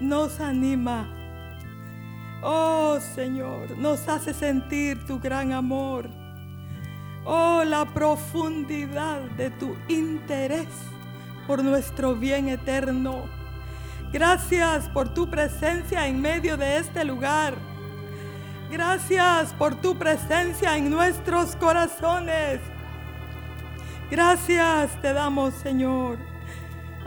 nos anima. Oh Señor, nos hace sentir tu gran amor. Oh, la profundidad de tu interés por nuestro bien eterno. Gracias por tu presencia en medio de este lugar. Gracias por tu presencia en nuestros corazones. Gracias te damos, Señor.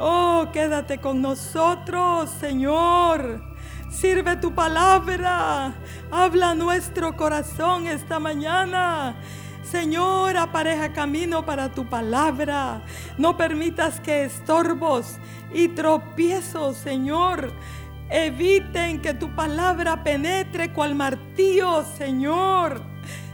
Oh, quédate con nosotros, Señor. Sirve tu palabra. Habla nuestro corazón esta mañana. Señor, apareja camino para tu palabra. No permitas que estorbos y tropiezos, Señor, eviten que tu palabra penetre cual martillo, Señor.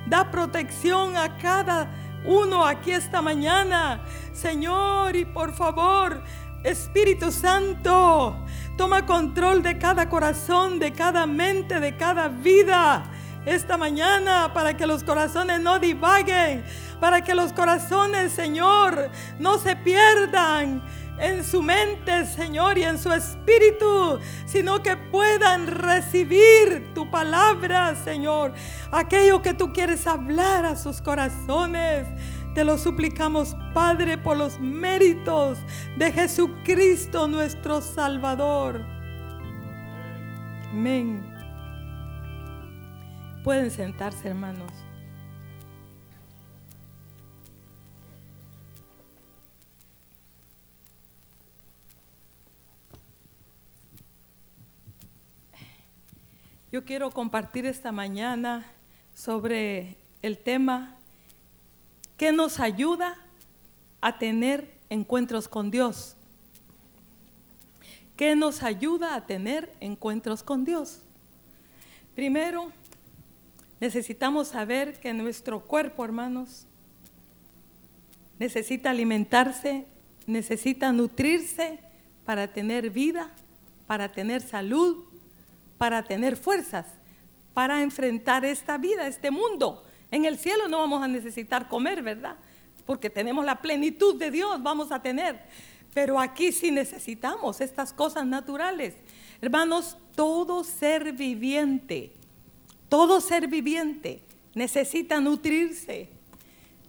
Da protección a cada uno aquí esta mañana, Señor, y por favor, Espíritu Santo, toma control de cada corazón, de cada mente, de cada vida esta mañana para que los corazones no divaguen, para que los corazones, Señor, no se pierdan en su mente, Señor, y en su espíritu, sino que puedan recibir tu palabra, Señor, aquello que tú quieres hablar a sus corazones. Te lo suplicamos, Padre, por los méritos de Jesucristo nuestro Salvador. Amén. Pueden sentarse, hermanos. Yo quiero compartir esta mañana sobre el tema que nos ayuda a tener encuentros con Dios. ¿Qué nos ayuda a tener encuentros con Dios? Primero, Necesitamos saber que nuestro cuerpo, hermanos, necesita alimentarse, necesita nutrirse para tener vida, para tener salud, para tener fuerzas, para enfrentar esta vida, este mundo. En el cielo no vamos a necesitar comer, ¿verdad? Porque tenemos la plenitud de Dios, vamos a tener. Pero aquí sí necesitamos estas cosas naturales. Hermanos, todo ser viviente todo ser viviente necesita nutrirse.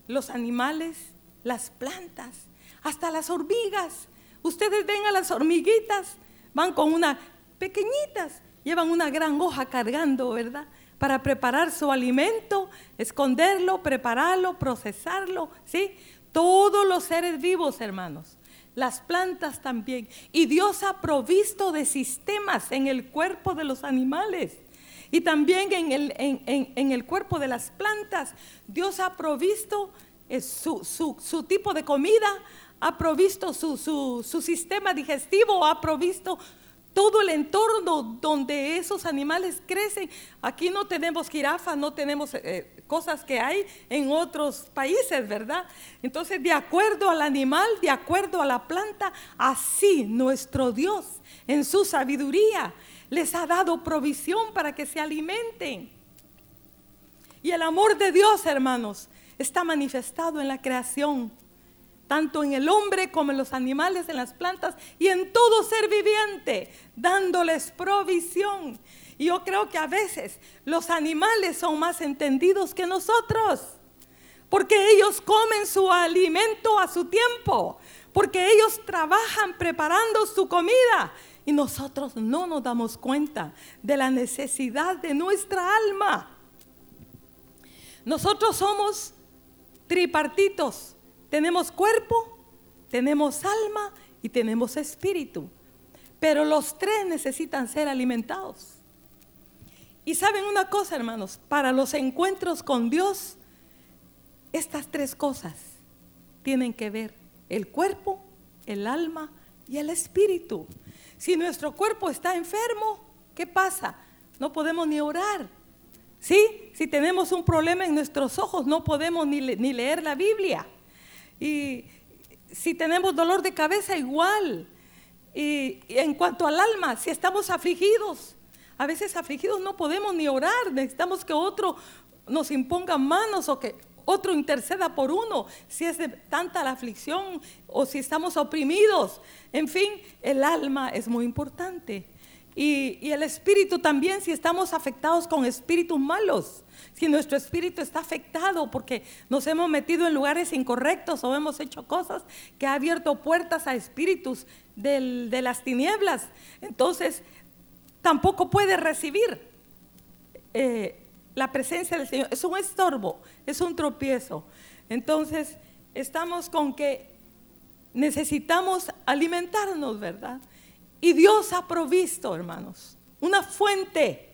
Los animales, las plantas, hasta las hormigas. Ustedes ven a las hormiguitas, van con una pequeñitas, llevan una gran hoja cargando, ¿verdad? Para preparar su alimento, esconderlo, prepararlo, procesarlo, ¿sí? Todos los seres vivos, hermanos, las plantas también. Y Dios ha provisto de sistemas en el cuerpo de los animales y también en el, en, el cuerpo de las plantas, Dios ha provisto eh, su, su, tipo de comida, ha provisto su, su, sistema digestivo, ha provisto todo el entorno donde esos animales crecen. Aquí no tenemos jirafas, no tenemos eh, cosas que hay en otros países, ¿verdad? Entonces, de acuerdo al animal, de acuerdo a la planta, así nuestro Dios, en su sabiduría, les ha dado provisión para que se alimenten. Y el amor de Dios, hermanos, está manifestado en la creación, tanto en el hombre como en los animales, en las plantas y en todo ser viviente, dándoles provisión. Y yo creo que a veces los animales son más entendidos que nosotros, porque ellos comen su alimento a su tiempo, porque ellos trabajan preparando su comida y nosotros no nos damos cuenta de la necesidad de nuestra alma. Nosotros somos tripartitos. Tenemos cuerpo, tenemos alma y tenemos espíritu. Pero los tres necesitan ser alimentados. Y saben una cosa, hermanos, para los encuentros con Dios, estas tres cosas tienen que ver el cuerpo, el alma y el espíritu. Si nuestro cuerpo está enfermo, ¿qué pasa? No podemos ni orar. ¿Sí? Si tenemos un problema en nuestros ojos, no podemos ni, leer la Biblia. Y si tenemos dolor de cabeza, igual. Y, en cuanto al alma, si estamos afligidos, a veces afligidos no podemos ni orar, necesitamos que otro nos imponga manos o que otro interceda por uno, si es de tanta la aflicción o si estamos oprimidos. En fin, el alma es muy importante. Y el espíritu también, si estamos afectados con espíritus malos, si nuestro espíritu está afectado porque nos hemos metido en lugares incorrectos o hemos hecho cosas que ha abierto puertas a espíritus de las tinieblas, entonces tampoco puede recibir eh, la presencia del Señor. Es un estorbo, es un tropiezo. Entonces, estamos con que necesitamos alimentarnos, ¿verdad? Y Dios ha provisto, hermanos, una fuente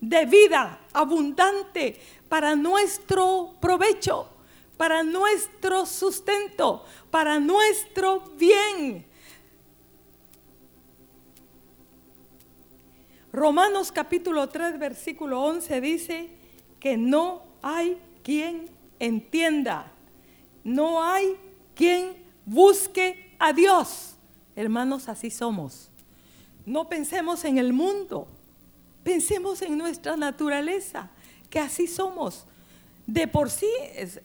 de vida abundante para nuestro provecho, para nuestro sustento, para nuestro bien. Romanos capítulo 3, versículo 11 dice que no hay quien entienda, no hay quien busque a Dios. Hermanos, así somos. No pensemos en el mundo, pensemos en nuestra naturaleza, que así somos. De por sí,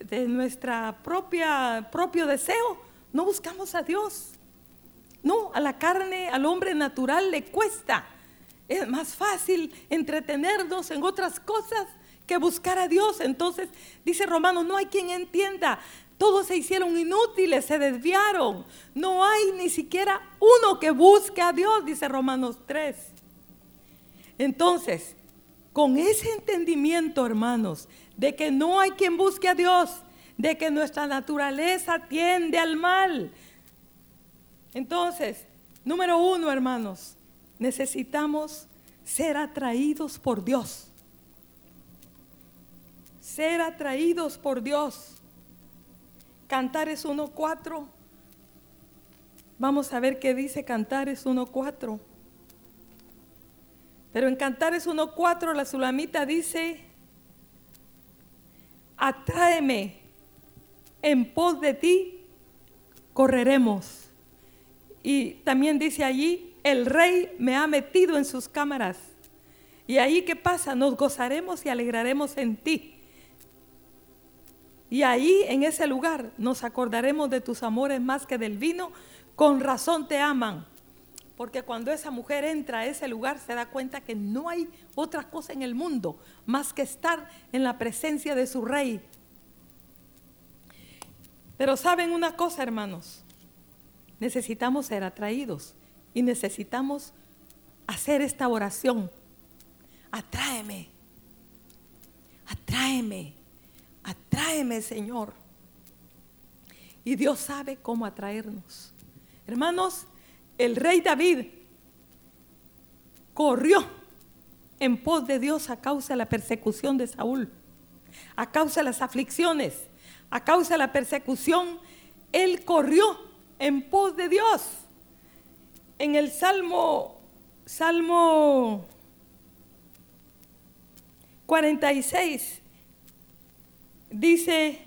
de nuestra propia propio deseo, no buscamos a Dios. No, a la carne, al hombre natural le cuesta. Es más fácil entretenernos en otras cosas que buscar a Dios. Entonces, dice Romanos, no hay quien entienda. Todos se hicieron inútiles, se desviaron. No hay ni siquiera uno que busque a Dios, dice Romanos 3. Entonces, con ese entendimiento, hermanos, de que no hay quien busque a Dios, de que nuestra naturaleza tiende al mal. Entonces, número uno, hermanos, necesitamos ser atraídos por Dios. Ser atraídos por Dios. Cantares 1.4. Vamos a ver qué dice Cantares 1.4. Pero en Cantares 1.4 la sulamita dice, atráeme, en pos de ti correremos. Y también dice allí, el rey me ha metido en sus cámaras. Y ahí qué pasa, nos gozaremos y alegraremos en ti. Y ahí en ese lugar nos acordaremos de tus amores más que del vino, con razón te aman. Porque cuando esa mujer entra a ese lugar se da cuenta que no hay otra cosa en el mundo más que estar en la presencia de su rey. Pero saben una cosa, hermanos, necesitamos ser atraídos y necesitamos hacer esta oración. Atráeme, atráeme, atráeme, Señor. Y Dios sabe cómo atraernos. Hermanos, el rey David corrió en pos de Dios a causa de la persecución de Saúl, a causa de las aflicciones, a causa de la persecución. Él corrió en pos de Dios. En el Salmo, Salmo 46, dice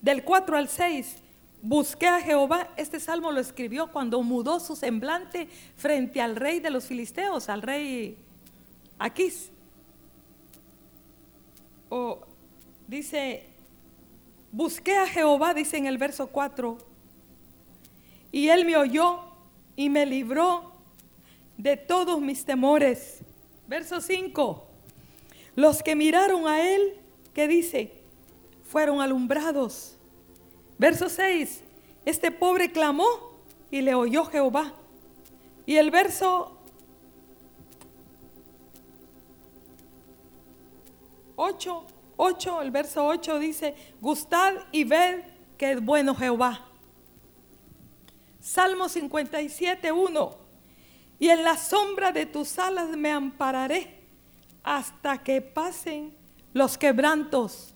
del 4 al 6, busqué a Jehová. Este salmo lo escribió cuando mudó su semblante frente al rey de los filisteos, al rey Aquís. O dice, busqué a Jehová, dice en el verso 4, y él me oyó y me libró de todos mis temores. Verso 5, los que miraron a él, ¿qué dice? Fueron alumbrados. Verso 6, este pobre clamó y le oyó Jehová. Y el verso 8, 8, el verso 8 dice, gustad y ved que es bueno Jehová. Salmo 57, 1, y en la sombra de tus alas me ampararé hasta que pasen los quebrantos.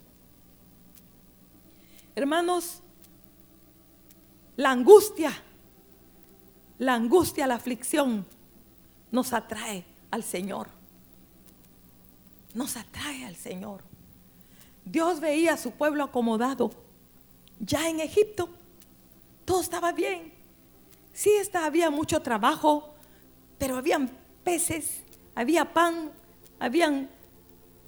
Hermanos, la angustia, la angustia, la aflicción nos atrae al Señor. Nos atrae al Señor. Dios veía a su pueblo acomodado. Ya en Egipto todo estaba bien. Sí, estaba, había mucho trabajo, pero habían peces, había pan, habían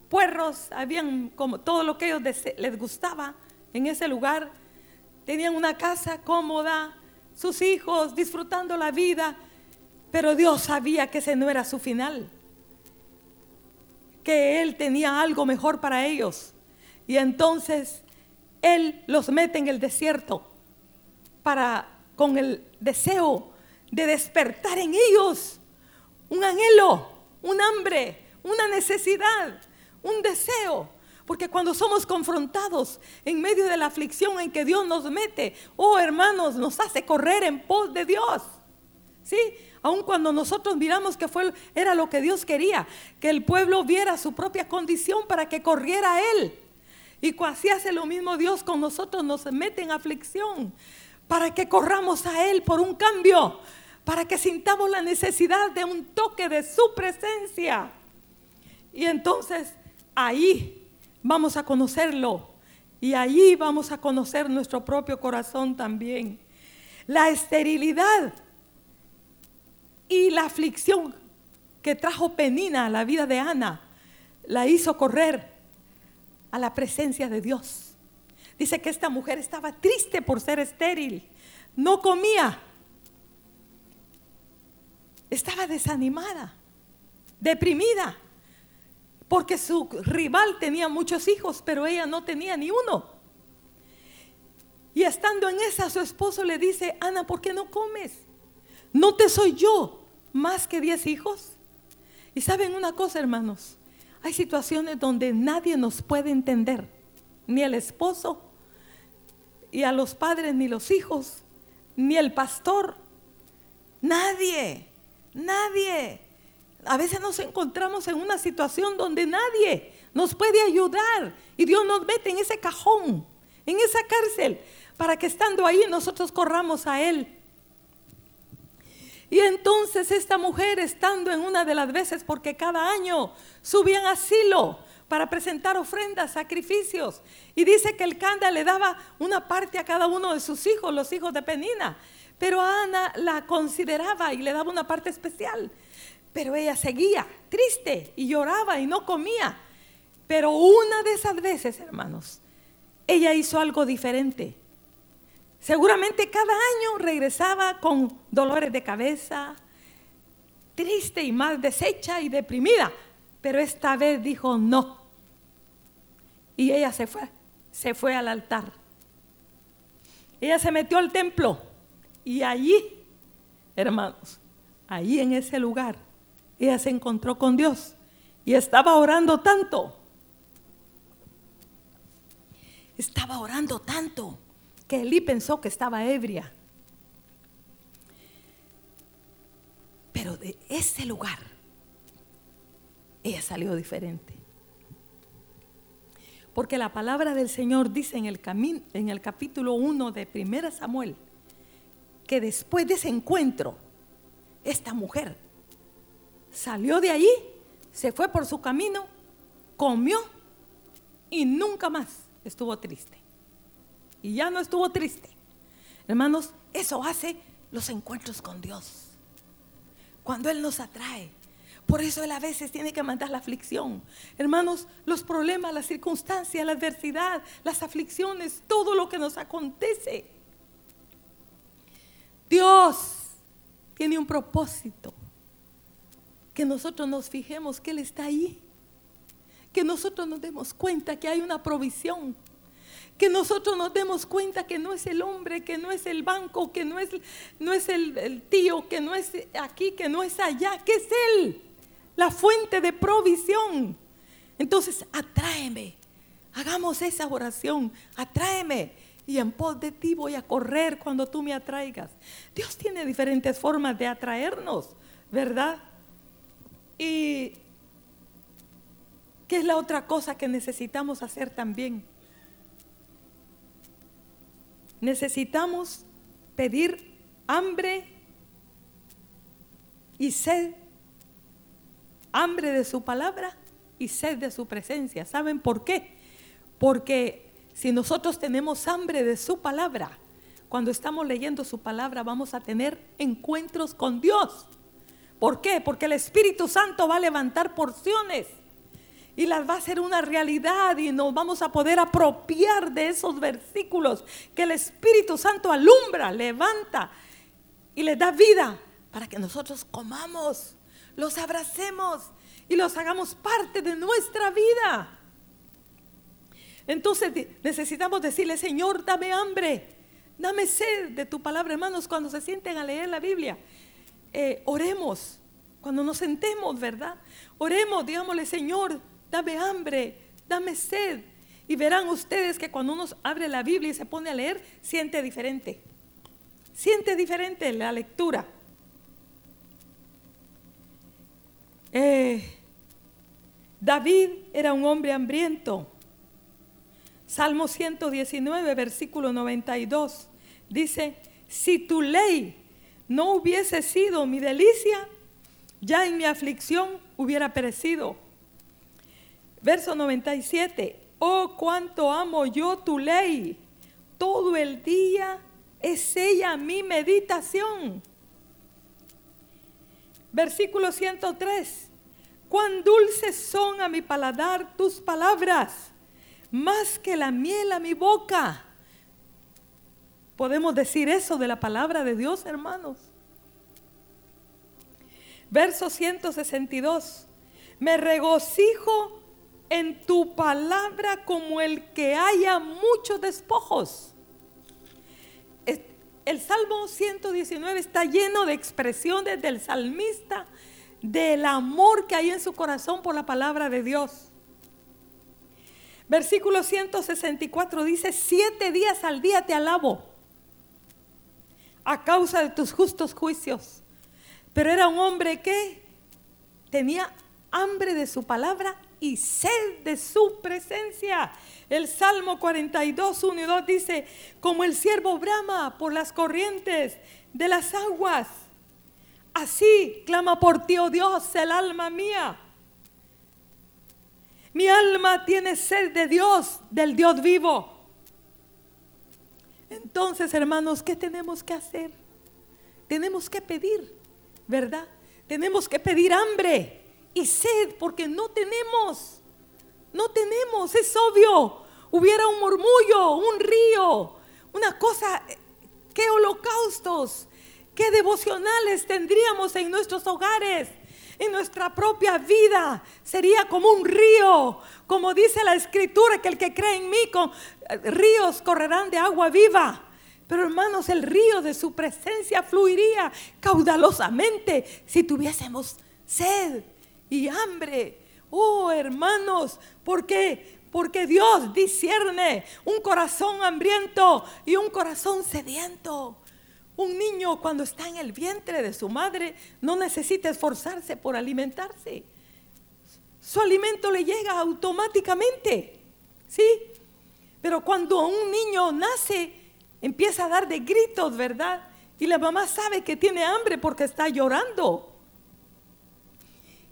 puerros, habían como todo lo que ellos les gustaba en ese lugar. Tenían una casa cómoda, sus hijos disfrutando la vida. Pero Dios sabía que ese no era su final, que Él tenía algo mejor para ellos. Y entonces Él los mete en el desierto para, con el deseo de despertar en ellos un anhelo, un hambre, una necesidad, un deseo. Porque cuando somos confrontados en medio de la aflicción en que Dios nos mete, oh hermanos, nos hace correr en pos de Dios. ¿Sí? Aun cuando nosotros miramos que fue, era lo que Dios quería, que el pueblo viera su propia condición para que corriera a Él. Y así hace lo mismo Dios con nosotros, nos mete en aflicción para que corramos a Él por un cambio, para que sintamos la necesidad de un toque de su presencia. Y entonces ahí vamos a conocerlo y allí vamos a conocer nuestro propio corazón también. La esterilidad y la aflicción que trajo Penina a la vida de Ana la hizo correr a la presencia de Dios. Dice que esta mujer estaba triste por ser estéril, no comía, estaba desanimada, deprimida, porque su rival tenía muchos hijos, pero ella no tenía ni uno. Y estando en esa, su esposo le dice, Ana, ¿por qué no comes? ¿No te soy yo más que diez hijos? Y saben una cosa, hermanos, hay situaciones donde nadie nos puede entender, ni el esposo, y a los padres, ni los hijos, ni el pastor, nadie, nadie. A veces nos encontramos en una situación donde nadie nos puede ayudar y Dios nos mete en ese cajón, en esa cárcel, para que estando ahí nosotros corramos a Él. Y entonces esta mujer, estando en una de las veces, porque cada año subían asilo para presentar ofrendas, sacrificios, y dice que el Canda le daba una parte a cada uno de sus hijos, los hijos de Penina, pero Ana la consideraba y le daba una parte especial. Pero ella seguía triste y lloraba y no comía. Pero una de esas veces, hermanos, ella hizo algo diferente. Seguramente cada año regresaba con dolores de cabeza, triste y más deshecha y deprimida. Pero esta vez dijo no. Y ella se fue, se fue al altar. Ella se metió al templo y allí, hermanos, allí en ese lugar, ella se encontró con Dios y estaba orando tanto. Estaba orando tanto que Elí pensó que estaba ebria. Pero de ese lugar, ella salió diferente. Porque la palabra del Señor dice en el, en el capítulo 1 de 1 Samuel que después de ese encuentro, esta mujer salió de allí, se fue por su camino, comió y nunca más estuvo triste. Y ya no estuvo triste. Hermanos, eso hace los encuentros con Dios. Cuando Él nos atrae. Por eso Él a veces tiene que mandar la aflicción. Hermanos, los problemas, las circunstancias, la adversidad, las aflicciones, todo lo que nos acontece. Dios tiene un propósito que nosotros nos fijemos que Él está ahí, que nosotros nos demos cuenta que hay una provisión, que nosotros nos demos cuenta que no es el hombre, que no es el banco, que no es, no es el, el tío, que no es aquí, que no es allá, que es Él, la fuente de provisión. Entonces, atráeme, hagamos esa oración, atráeme y en pos de ti voy a correr cuando tú me atraigas. Dios tiene diferentes formas de atraernos, ¿verdad? Y ¿qué es la otra cosa que necesitamos hacer también? Necesitamos pedir hambre y sed, hambre de su palabra y sed de su presencia. ¿Saben por qué? Porque si nosotros tenemos hambre de su palabra, cuando estamos leyendo su palabra vamos a tener encuentros con Dios. ¿Por qué? Porque el Espíritu Santo va a levantar porciones y las va a hacer una realidad y nos vamos a poder apropiar de esos versículos que el Espíritu Santo alumbra, levanta y le da vida para que nosotros comamos, los abracemos y los hagamos parte de nuestra vida. Entonces necesitamos decirle, Señor, dame hambre, dame sed de tu palabra, hermanos, cuando se sienten a leer la Biblia. Eh, oremos, cuando nos sentemos, ¿verdad? Oremos, digámosle, Señor, dame hambre, dame sed. Y verán ustedes que cuando uno abre la Biblia y se pone a leer, siente diferente. Siente diferente la lectura. Eh, David era un hombre hambriento. Salmo 119, versículo 92, dice, si tu ley no hubiese sido mi delicia, ya en mi aflicción hubiera perecido. Verso 97, oh cuánto amo yo tu ley, todo el día es ella mi meditación. Versículo 103, cuán dulces son a mi paladar tus palabras más que la miel a mi boca. Podemos decir eso de la palabra de Dios, hermanos. Verso 162. Me regocijo en tu palabra como el que haya muchos despojos. El Salmo 119 está lleno de expresiones del salmista, del amor que hay en su corazón por la palabra de Dios. Versículo 164 dice, siete días al día te alabo a causa de tus justos juicios. Pero era un hombre que tenía hambre de su palabra y sed de su presencia. El Salmo 42, 1 y 2 dice, como el siervo brama por las corrientes de las aguas, así clama por ti, oh Dios, el alma mía. Mi alma tiene sed de Dios, del Dios vivo. Entonces, hermanos, ¿qué tenemos que hacer? Tenemos que pedir, ¿verdad? Tenemos que pedir hambre y sed porque no tenemos. No tenemos, es obvio. Hubiera un murmullo, un río, una cosa, qué holocaustos, qué devocionales tendríamos en nuestros hogares en nuestra propia vida sería como un río, como dice la escritura, que el que cree en mí, con eh, ríos correrán de agua viva. Pero hermanos, el río de su presencia fluiría caudalosamente si tuviésemos sed y hambre. Oh, hermanos, ¿por qué? Porque Dios discierne un corazón hambriento y un corazón sediento. Un niño cuando está en el vientre de su madre no necesita esforzarse por alimentarse. Su alimento le llega automáticamente. ¿Sí? Pero cuando un niño nace, empieza a dar de gritos, ¿verdad? Y la mamá sabe que tiene hambre porque está llorando.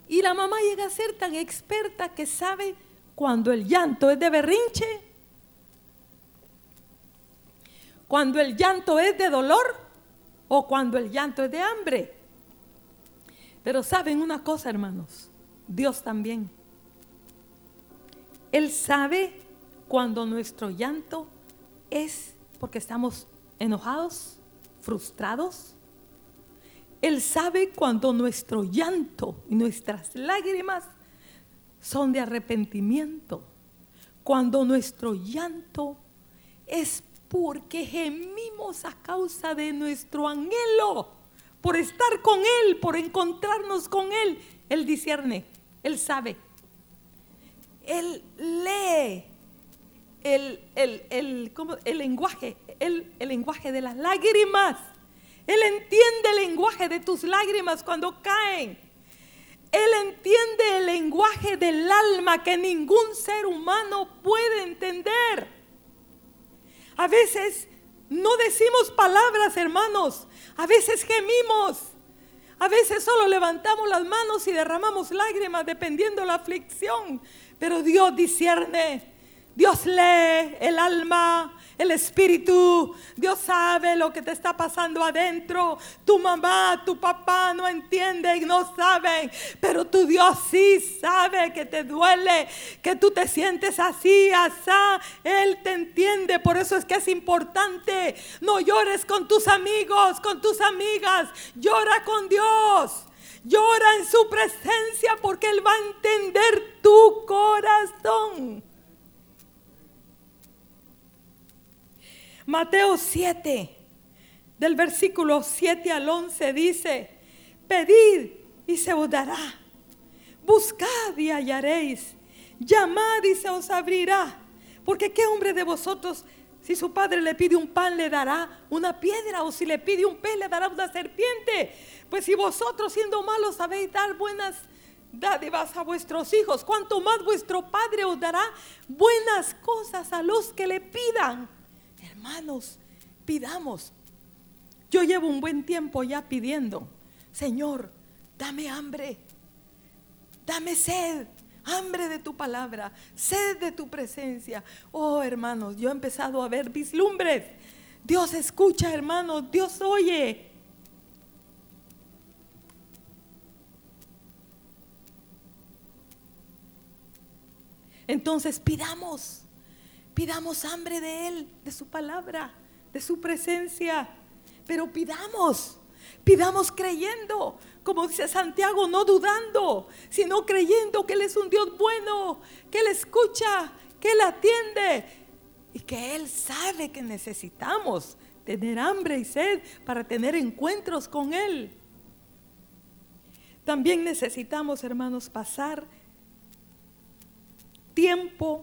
Y la mamá llega a ser tan experta que sabe cuando el llanto es de berrinche, cuando el llanto es de dolor o cuando el llanto es de hambre. Pero saben una cosa, hermanos, Dios también. Él sabe cuando nuestro llanto es porque estamos enojados, frustrados. Él sabe cuando nuestro llanto y nuestras lágrimas son de arrepentimiento. Cuando nuestro llanto es porque gemimos a causa de nuestro anhelo por estar con Él, por encontrarnos con Él. Él discierne, Él sabe. Él lee el, el, lenguaje, el, el lenguaje de las lágrimas. Él entiende el lenguaje de tus lágrimas cuando caen. Él entiende el lenguaje del alma que ningún ser humano puede entender. A veces no decimos palabras, hermanos. A veces gemimos. A veces solo levantamos las manos y derramamos lágrimas dependiendo la aflicción. Pero Dios discierne. Dios lee el alma, el espíritu. Dios sabe lo que te está pasando adentro. Tu mamá, tu papá no entienden y no saben. Pero tu Dios sí sabe que te duele, que tú te sientes así, asá. Él te entiende. Por eso es que es importante. No llores con tus amigos, con tus amigas. Llora con Dios. Llora en su presencia porque Él va a entender tu corazón. Mateo 7, del versículo 7 al 11 dice, pedid y se os dará, buscad y hallaréis, llamad y se os abrirá, porque qué hombre de vosotros, si su padre le pide un pan, le dará una piedra, o si le pide un pez, le dará una serpiente. Pues si vosotros siendo malos sabéis dar buenas dádivas a vuestros hijos, cuanto más vuestro Padre os dará buenas cosas a los que le pidan. Hermanos, pidamos. Yo llevo un buen tiempo ya pidiendo, Señor, dame hambre, dame sed, hambre de tu palabra, sed de tu presencia. Oh, hermanos, yo he empezado a ver vislumbres. Dios escucha, hermanos, Dios oye. Entonces pidamos. Pidamos hambre de Él, de su palabra, de su presencia. Pero pidamos, pidamos creyendo, como dice Santiago, no dudando, sino creyendo que Él es un Dios bueno, que Él escucha, que Él atiende y que Él sabe que necesitamos tener hambre y sed para tener encuentros con Él. También necesitamos, hermanos, pasar tiempo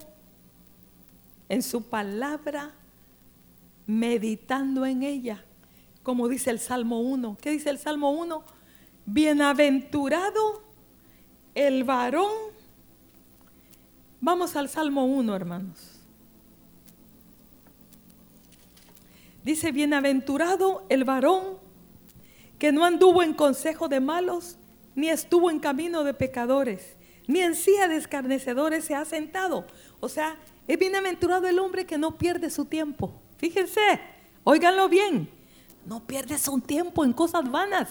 en su palabra, meditando en ella, como dice el Salmo 1. ¿Qué dice el Salmo 1? Bienaventurado el varón. Vamos al Salmo 1, hermanos. Dice, bienaventurado el varón que no anduvo en consejo de malos, ni estuvo en camino de pecadores, ni en silla de escarnecedores se ha sentado. O sea, es bienaventurado el hombre que no pierde su tiempo. Fíjense, óiganlo bien. No pierde su tiempo en cosas vanas.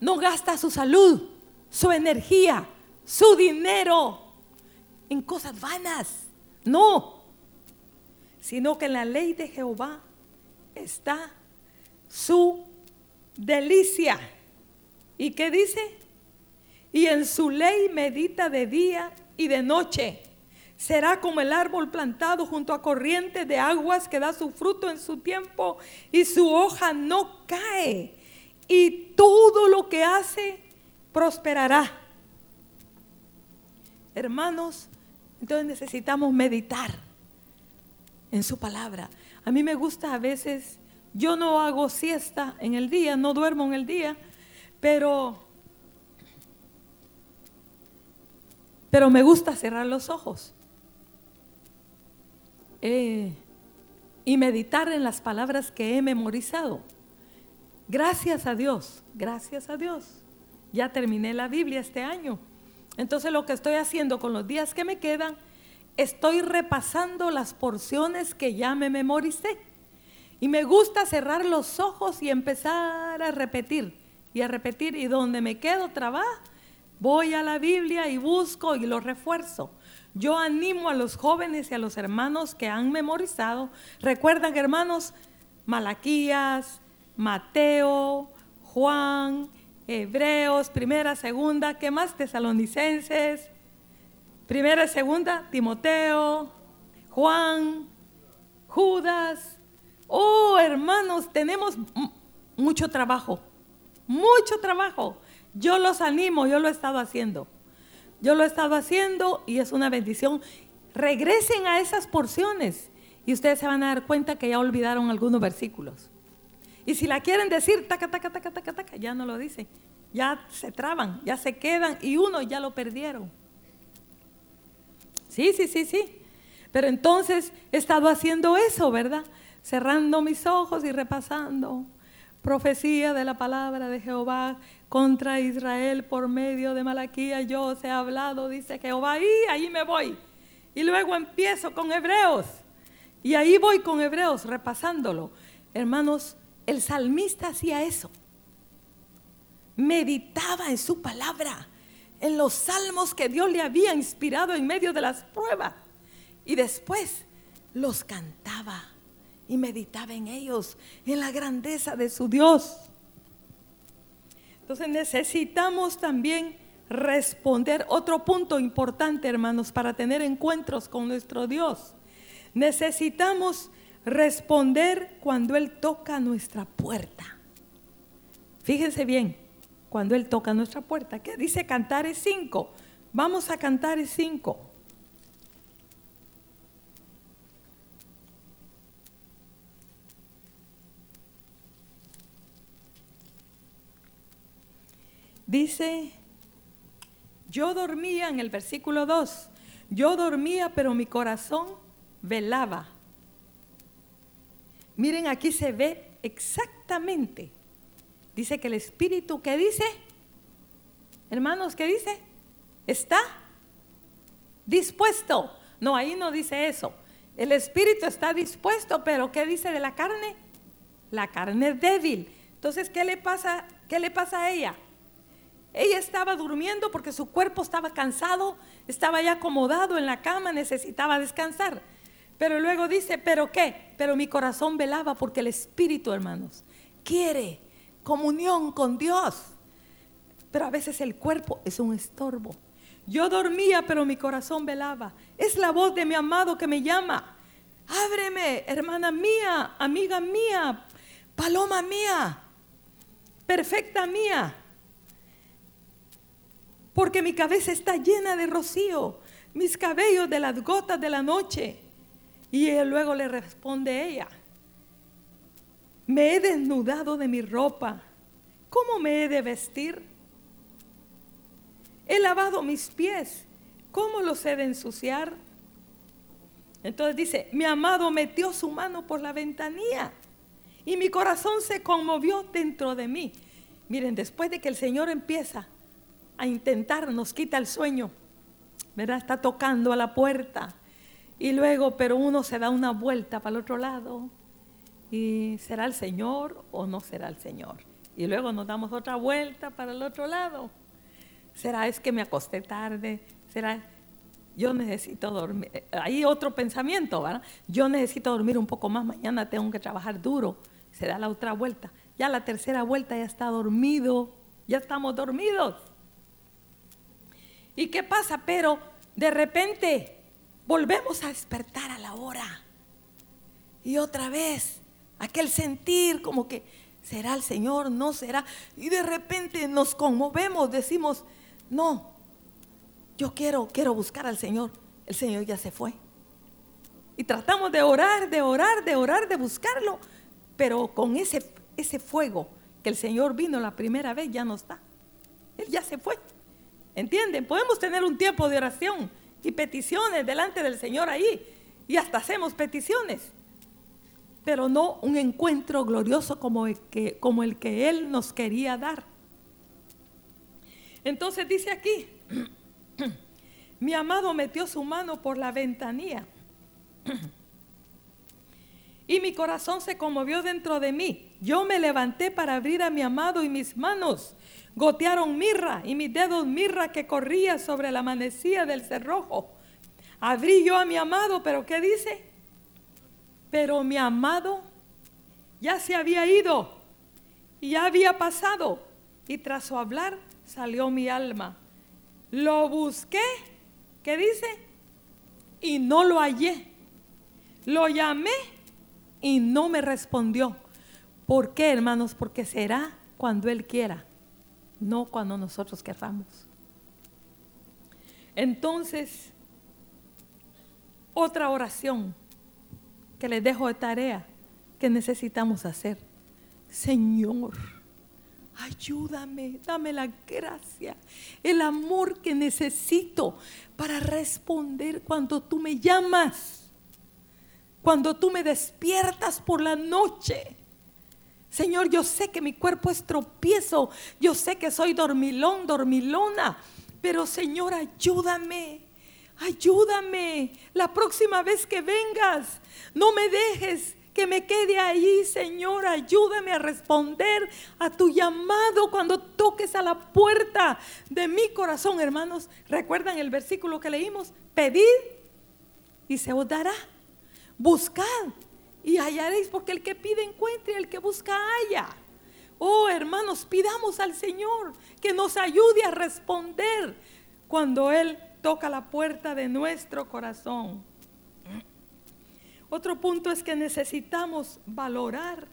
No gasta su salud, su energía, su dinero en cosas vanas. No. Sino que en la ley de Jehová está su delicia. ¿Y qué dice? Y en su ley medita de día y de noche será como el árbol plantado junto a corrientes de aguas que da su fruto en su tiempo y su hoja no cae. Y todo lo que hace prosperará. Hermanos, entonces necesitamos meditar en su palabra. A mí me gusta a veces, yo no hago siesta en el día, no duermo en el día, pero pero me gusta cerrar los ojos eh, y meditar en las palabras que he memorizado. Gracias a Dios, gracias a Dios. Ya terminé la Biblia este año. Entonces lo que estoy haciendo con los días que me quedan, estoy repasando las porciones que ya me memoricé. Y me gusta cerrar los ojos y empezar a repetir y a repetir. Y donde me quedo trabajo, voy a la Biblia y busco y lo refuerzo. Yo animo a los jóvenes y a los hermanos que han memorizado. Recuerdan, hermanos, Malaquías, Mateo, Juan, Hebreos, primera, segunda, ¿qué más? Tesalonicenses, primera, segunda, Timoteo, Juan, Judas. Oh, hermanos, tenemos mucho trabajo, mucho trabajo. Yo los animo, yo lo he estado haciendo. Yo lo he estado haciendo y es una bendición. Regresen a esas porciones y ustedes se van a dar cuenta que ya olvidaron algunos versículos. Y si la quieren decir, taca, taca, taca, taca, taca, ya no lo dicen. Ya se traban, ya se quedan y uno ya lo perdieron. Sí, sí, sí, sí. Pero entonces he estado haciendo eso, ¿verdad? Cerrando mis ojos y repasando profecía de la palabra de Jehová contra Israel por medio de Malaquía. Yo os he hablado, dice Jehová, y ahí me voy. Y luego empiezo con Hebreos. Y ahí voy con Hebreos repasándolo. Hermanos, el salmista hacía eso. Meditaba en su palabra, en los salmos que Dios le había inspirado en medio de las pruebas. Y después los cantaba y meditaba en ellos, en la grandeza de su Dios. Entonces necesitamos también responder. Otro punto importante, hermanos, para tener encuentros con nuestro Dios. Necesitamos responder cuando Él toca nuestra puerta. Fíjense bien, cuando Él toca nuestra puerta. ¿Qué dice Cantares 5? Vamos a Cantares 5. Dice, yo dormía en el versículo 2, yo dormía pero mi corazón velaba. Miren, aquí se ve exactamente. Dice que el espíritu, ¿qué dice? Hermanos, ¿qué dice? Está dispuesto. No, ahí no dice eso. El espíritu está dispuesto, pero ¿qué dice de la carne? La carne es débil. Entonces, ¿qué le pasa? ¿Qué le pasa a ella? Ella estaba durmiendo porque su cuerpo estaba cansado, estaba ya acomodado en la cama, necesitaba descansar. Pero luego dice, ¿pero qué? Pero mi corazón velaba porque el Espíritu, hermanos, quiere comunión con Dios. Pero a veces el cuerpo es un estorbo. Yo dormía, pero mi corazón velaba. Es la voz de mi amado que me llama. Ábreme, hermana mía, amiga mía, paloma mía, perfecta mía porque mi cabeza está llena de rocío, mis cabellos de las gotas de la noche. Y él luego le responde ella, me he desnudado de mi ropa, ¿cómo me he de vestir? He lavado mis pies, ¿cómo los he de ensuciar? Entonces dice, mi amado metió su mano por la ventanilla y mi corazón se conmovió dentro de mí. Miren, después de que el Señor empieza a intentar, nos quita el sueño, ¿verdad? Está tocando a la puerta. Y luego, pero uno se da una vuelta para el otro lado. ¿Y será el Señor o no será el Señor? Y luego nos damos otra vuelta para el otro lado. ¿Será es que me acosté tarde? ¿Será yo necesito dormir? Hay otro pensamiento, ¿verdad? Yo necesito dormir un poco más, mañana tengo que trabajar duro. Se da la otra vuelta. Ya la tercera vuelta ya está dormido, ya estamos dormidos. ¿Y qué pasa? Pero de repente volvemos a despertar a la hora. Y otra vez, aquel sentir como que será el Señor, no será. Y de repente nos conmovemos, decimos, no, yo quiero, quiero buscar al Señor. El Señor ya se fue. Y tratamos de orar, de orar, de orar, de buscarlo. Pero con ese, ese fuego que el Señor vino la primera vez ya no está. Él ya se fue. ¿Entienden? Podemos tener un tiempo de oración y peticiones delante del Señor ahí. Y hasta hacemos peticiones. Pero no un encuentro glorioso como el que, como el que Él nos quería dar. Entonces dice aquí, mi amado metió su mano por la ventanilla y mi corazón se conmovió dentro de mí. Yo me levanté para abrir a mi amado y mis manos gotearon mirra y mis dedos mirra que corría sobre la manecilla del cerrojo. Abrí yo a mi amado, pero ¿qué dice? Pero mi amado ya se había ido y ya había pasado. Y tras su hablar salió mi alma. Lo busqué, ¿qué dice? Y no lo hallé. Lo llamé y no me respondió. ¿Por qué, hermanos? Porque será cuando Él quiera no cuando nosotros querramos. Entonces, otra oración que les dejo de tarea que necesitamos hacer. Señor, ayúdame, dame la gracia, el amor que necesito para responder cuando tú me llamas, cuando tú me despiertas por la noche Señor, yo sé que mi cuerpo es tropiezo, yo sé que soy dormilón, dormilona, pero Señor, ayúdame. ayúdame la próxima vez que vengas. No me dejes que me quede ahí, Señor. Ayúdame a responder a tu llamado cuando toques a la puerta de mi corazón, hermanos. ¿Recuerdan el versículo que leímos? Pedid y se os dará. Buscad y hallaréis, porque el que pide encuentre, el que busca halla. Oh, hermanos, pidamos al Señor que nos ayude a responder cuando Él toca la puerta de nuestro corazón. Otro punto es que necesitamos valorar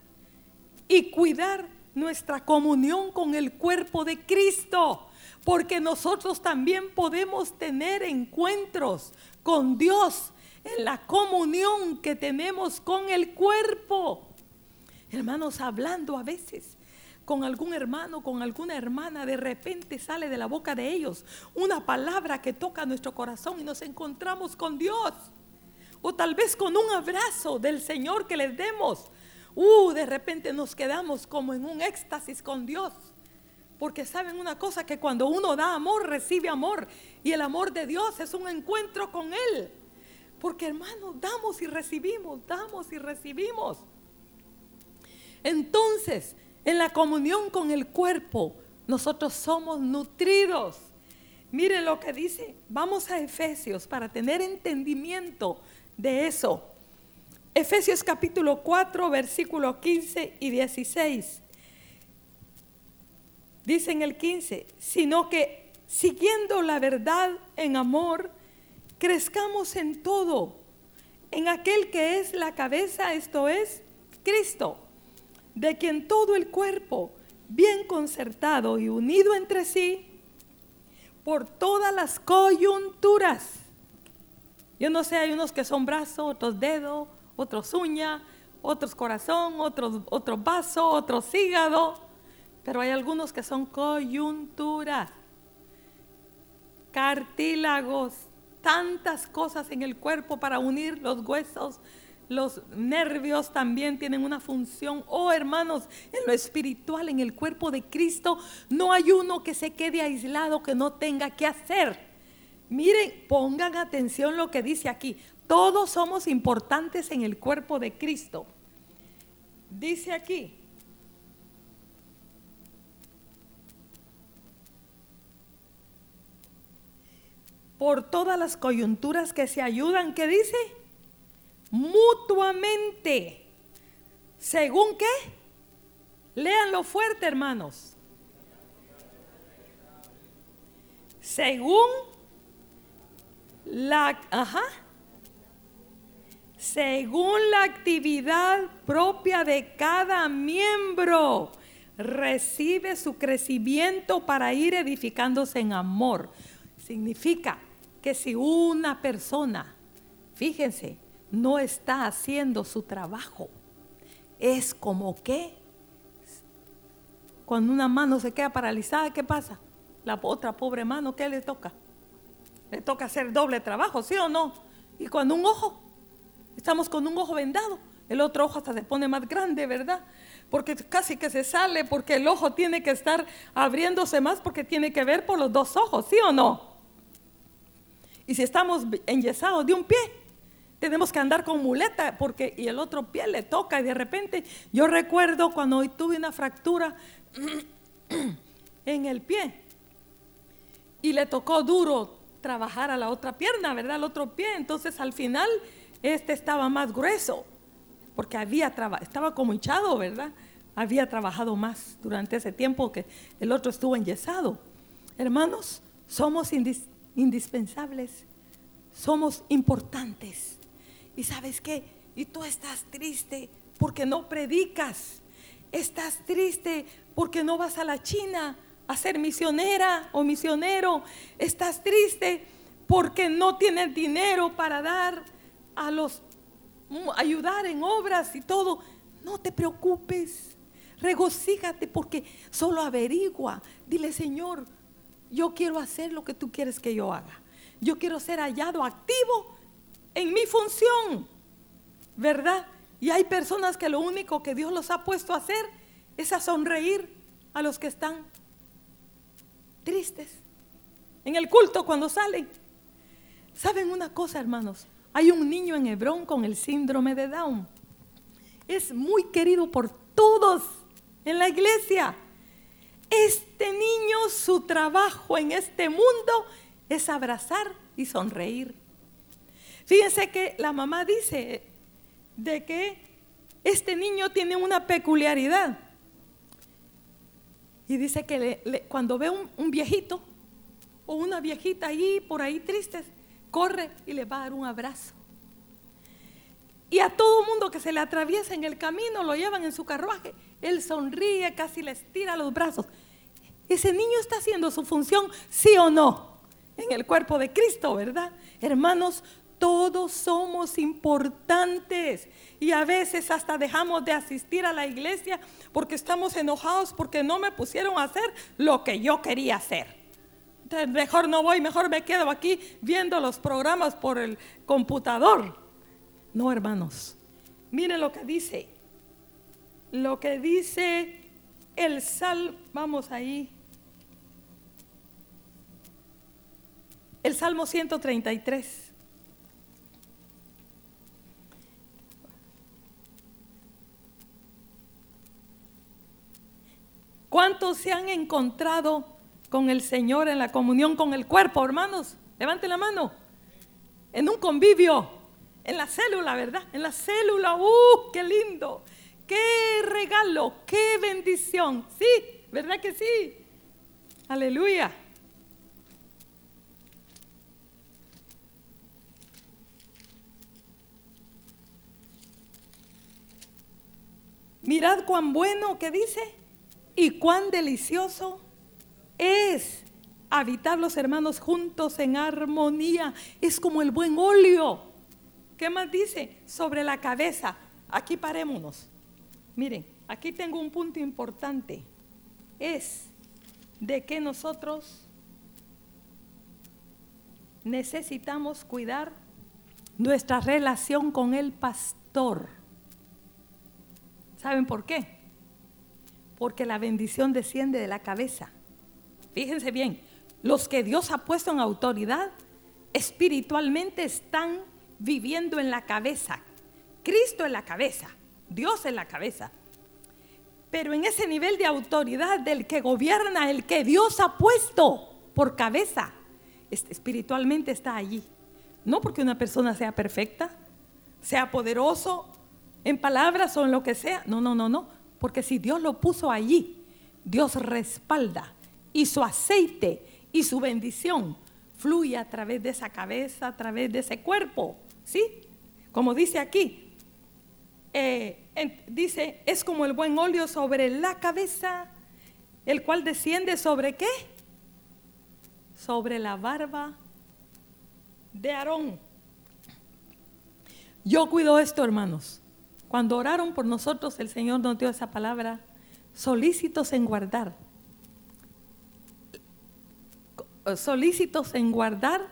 y cuidar nuestra comunión con el cuerpo de Cristo, porque nosotros también podemos tener encuentros con Dios en la comunión que tenemos con el cuerpo. Hermanos, hablando a veces con algún hermano, con alguna hermana, de repente sale de la boca de ellos una palabra que toca nuestro corazón y nos encontramos con Dios. O tal vez con un abrazo del Señor que les demos. Uh, de repente nos quedamos como en un éxtasis con Dios. Porque saben una cosa, que cuando uno da amor, recibe amor. Y el amor de Dios es un encuentro con Él. Porque hermanos, damos y recibimos, damos y recibimos. Entonces, en la comunión con el cuerpo, nosotros somos nutridos. Miren lo que dice. Vamos a Efesios para tener entendimiento de eso. Efesios capítulo 4, versículo 15 y 16. Dice en el 15, sino que siguiendo la verdad en amor, crezcamos en todo, en aquel que es la cabeza, esto es Cristo de quien todo el cuerpo, bien concertado y unido entre sí, por todas las coyunturas. Yo no sé, hay unos que son brazo, otros dedo, otros uña, otros corazón, otros, otros vaso, otros hígado, pero hay algunos que son coyunturas, cartílagos, tantas cosas en el cuerpo para unir los huesos, los nervios también tienen una función. Oh, hermanos, en lo espiritual, en el cuerpo de Cristo, no hay uno que se quede aislado que no tenga que hacer. Miren, pongan atención lo que dice aquí. Todos somos importantes en el cuerpo de Cristo. Dice aquí. Por todas las coyunturas que se ayudan, ¿qué dice? mutuamente. ¿Según qué? Léanlo fuerte, hermanos. Según la, ajá, según la actividad propia de cada miembro, recibe su crecimiento para ir edificándose en amor. Significa que si una persona, fíjense, no está haciendo su trabajo. Es como que cuando una mano se queda paralizada, ¿qué pasa? La otra pobre mano, ¿qué le toca? Le toca hacer doble trabajo, ¿sí o no? Y cuando un ojo, estamos con un ojo vendado, el otro ojo hasta se pone más grande, ¿verdad? Porque casi que se sale, porque el ojo tiene que estar abriéndose más porque tiene que ver por los dos ojos, ¿sí o no? Y si estamos enyesados de un pie, tenemos que andar con muleta porque y el otro pie le toca y de repente yo recuerdo cuando hoy tuve una fractura en el pie y le tocó duro trabajar a la otra pierna, ¿verdad? Al otro pie, entonces al final este estaba más grueso porque había estaba como hinchado, ¿verdad? Había trabajado más durante ese tiempo que el otro estuvo enyesado. Hermanos, somos indispensables, somos importantes y sabes qué, y tú estás triste porque no predicas. Estás triste porque no vas a la China a ser misionera o misionero. Estás triste porque no tienes dinero para dar a los ayudar en obras y todo. No te preocupes. Regocíjate porque solo averigua. Dile, Señor, yo quiero hacer lo que tú quieres que yo haga. Yo quiero ser hallado activo en mi función, ¿verdad? Y hay personas que lo único que Dios los ha puesto a hacer es a sonreír a los que están tristes. En el culto cuando salen. ¿Saben una cosa, hermanos? Hay un niño en Hebrón con el síndrome de Down. Es muy querido por todos en la iglesia. Este niño, su trabajo en este mundo es abrazar y sonreír. Fíjense que la mamá dice de que este niño tiene una peculiaridad. Y dice que cuando ve un, un, viejito o una viejita ahí por ahí tristes, corre y le va a dar un abrazo. Y a todo mundo que se le atraviesa en el camino, lo llevan en su carruaje, él sonríe, casi le estira los brazos. Ese niño está haciendo su función, sí o no, en el cuerpo de Cristo, ¿verdad? Hermanos, todos somos importantes y a veces hasta dejamos de asistir a la iglesia porque estamos enojados porque no me pusieron a hacer lo que yo quería hacer. Mejor no voy, mejor me quedo aquí viendo los programas por el computador. No, hermanos. Miren lo que dice. Lo que dice el Salmo, vamos ahí. El Salmo 133. ¿Cuántos se han encontrado con el Señor en la comunión con el cuerpo, hermanos? Levanten la mano. En un convivio, en la célula, ¿verdad? En la célula, ¡uh, qué lindo! ¡Qué regalo! ¡Qué bendición! Sí, ¿verdad que sí? Aleluya. Mirad cuán bueno que dice y cuán delicioso es habitar los hermanos juntos en armonía. Es como el buen óleo. ¿Qué más dice? Sobre la cabeza. Aquí parémonos. Miren, aquí tengo un punto importante. Es de que nosotros necesitamos cuidar nuestra relación con el pastor. ¿Saben por qué? porque la bendición desciende de la cabeza. Fíjense bien, los que Dios ha puesto en autoridad espiritualmente están viviendo en la cabeza. Cristo en la cabeza, Dios en la cabeza. Pero en ese nivel de autoridad del que gobierna, el que Dios ha puesto por cabeza, espiritualmente está allí. No porque una persona sea perfecta, sea poderoso en palabras o en lo que sea. No, no, no, no. Porque si Dios lo puso allí, Dios respalda y su aceite y su bendición fluye a través de esa cabeza, a través de ese cuerpo. ¿Sí? Como dice aquí, eh, dice, es como el buen óleo sobre la cabeza, el cual desciende sobre qué? Sobre la barba de Aarón. Yo cuido esto, hermanos. Cuando oraron por nosotros, el Señor nos dio esa palabra, solícitos en guardar. Solícitos en guardar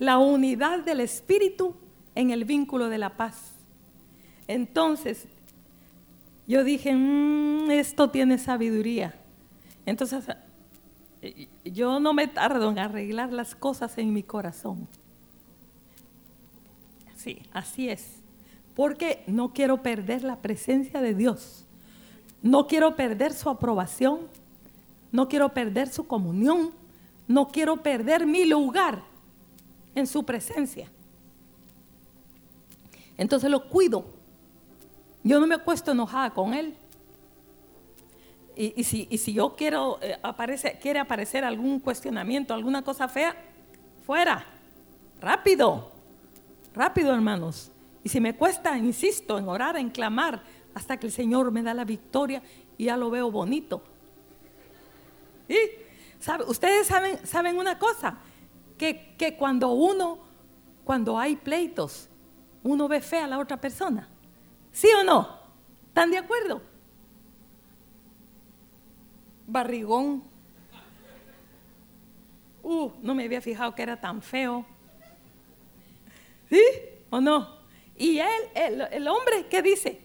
la unidad del Espíritu en el vínculo de la paz. Entonces, yo dije, mm, esto tiene sabiduría. Entonces, yo no me tardo en arreglar las cosas en mi corazón. Sí, así es porque no quiero perder la presencia de Dios. No quiero perder su aprobación. No quiero perder su comunión. No quiero perder mi lugar en su presencia. Entonces lo cuido. Yo no me acuesto enojada con él. Y, si, yo quiero eh, quiere aparecer algún cuestionamiento, alguna cosa fea, fuera. Rápido. Rápido, hermanos. Y si me cuesta, insisto, en orar, en clamar, hasta que el Señor me da la victoria y ya lo veo bonito. ¿Y? ¿Sabe? Ustedes saben, saben una cosa, que, que cuando uno, cuando hay pleitos, uno ve fea a la otra persona. ¿Sí o no? ¿Están de acuerdo? Barrigón. Uh, no me había fijado que era tan feo. ¿Sí o no? Y él, el, hombre, ¿qué dice?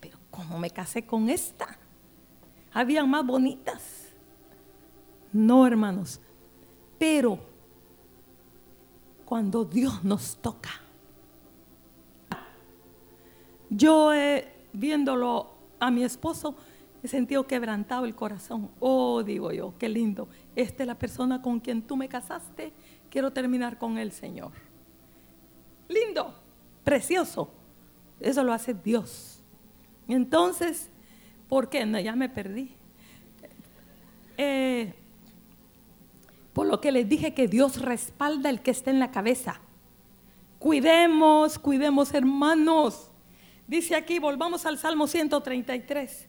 pero ¿cómo me casé con esta? Habían más bonitas. No, hermanos. Pero cuando Dios nos toca. Yo viéndolo a mi esposo, he sentido quebrantado el corazón. Oh, digo yo, qué lindo. Esta es la persona con quien tú me casaste. Quiero terminar con él, Señor. Lindo, precioso. Eso lo hace Dios. Entonces, ¿por qué? No, ya me perdí. Eh, por lo que les dije que Dios respalda el que está en la cabeza. Cuidemos, cuidemos hermanos. Dice aquí, volvamos al Salmo 133,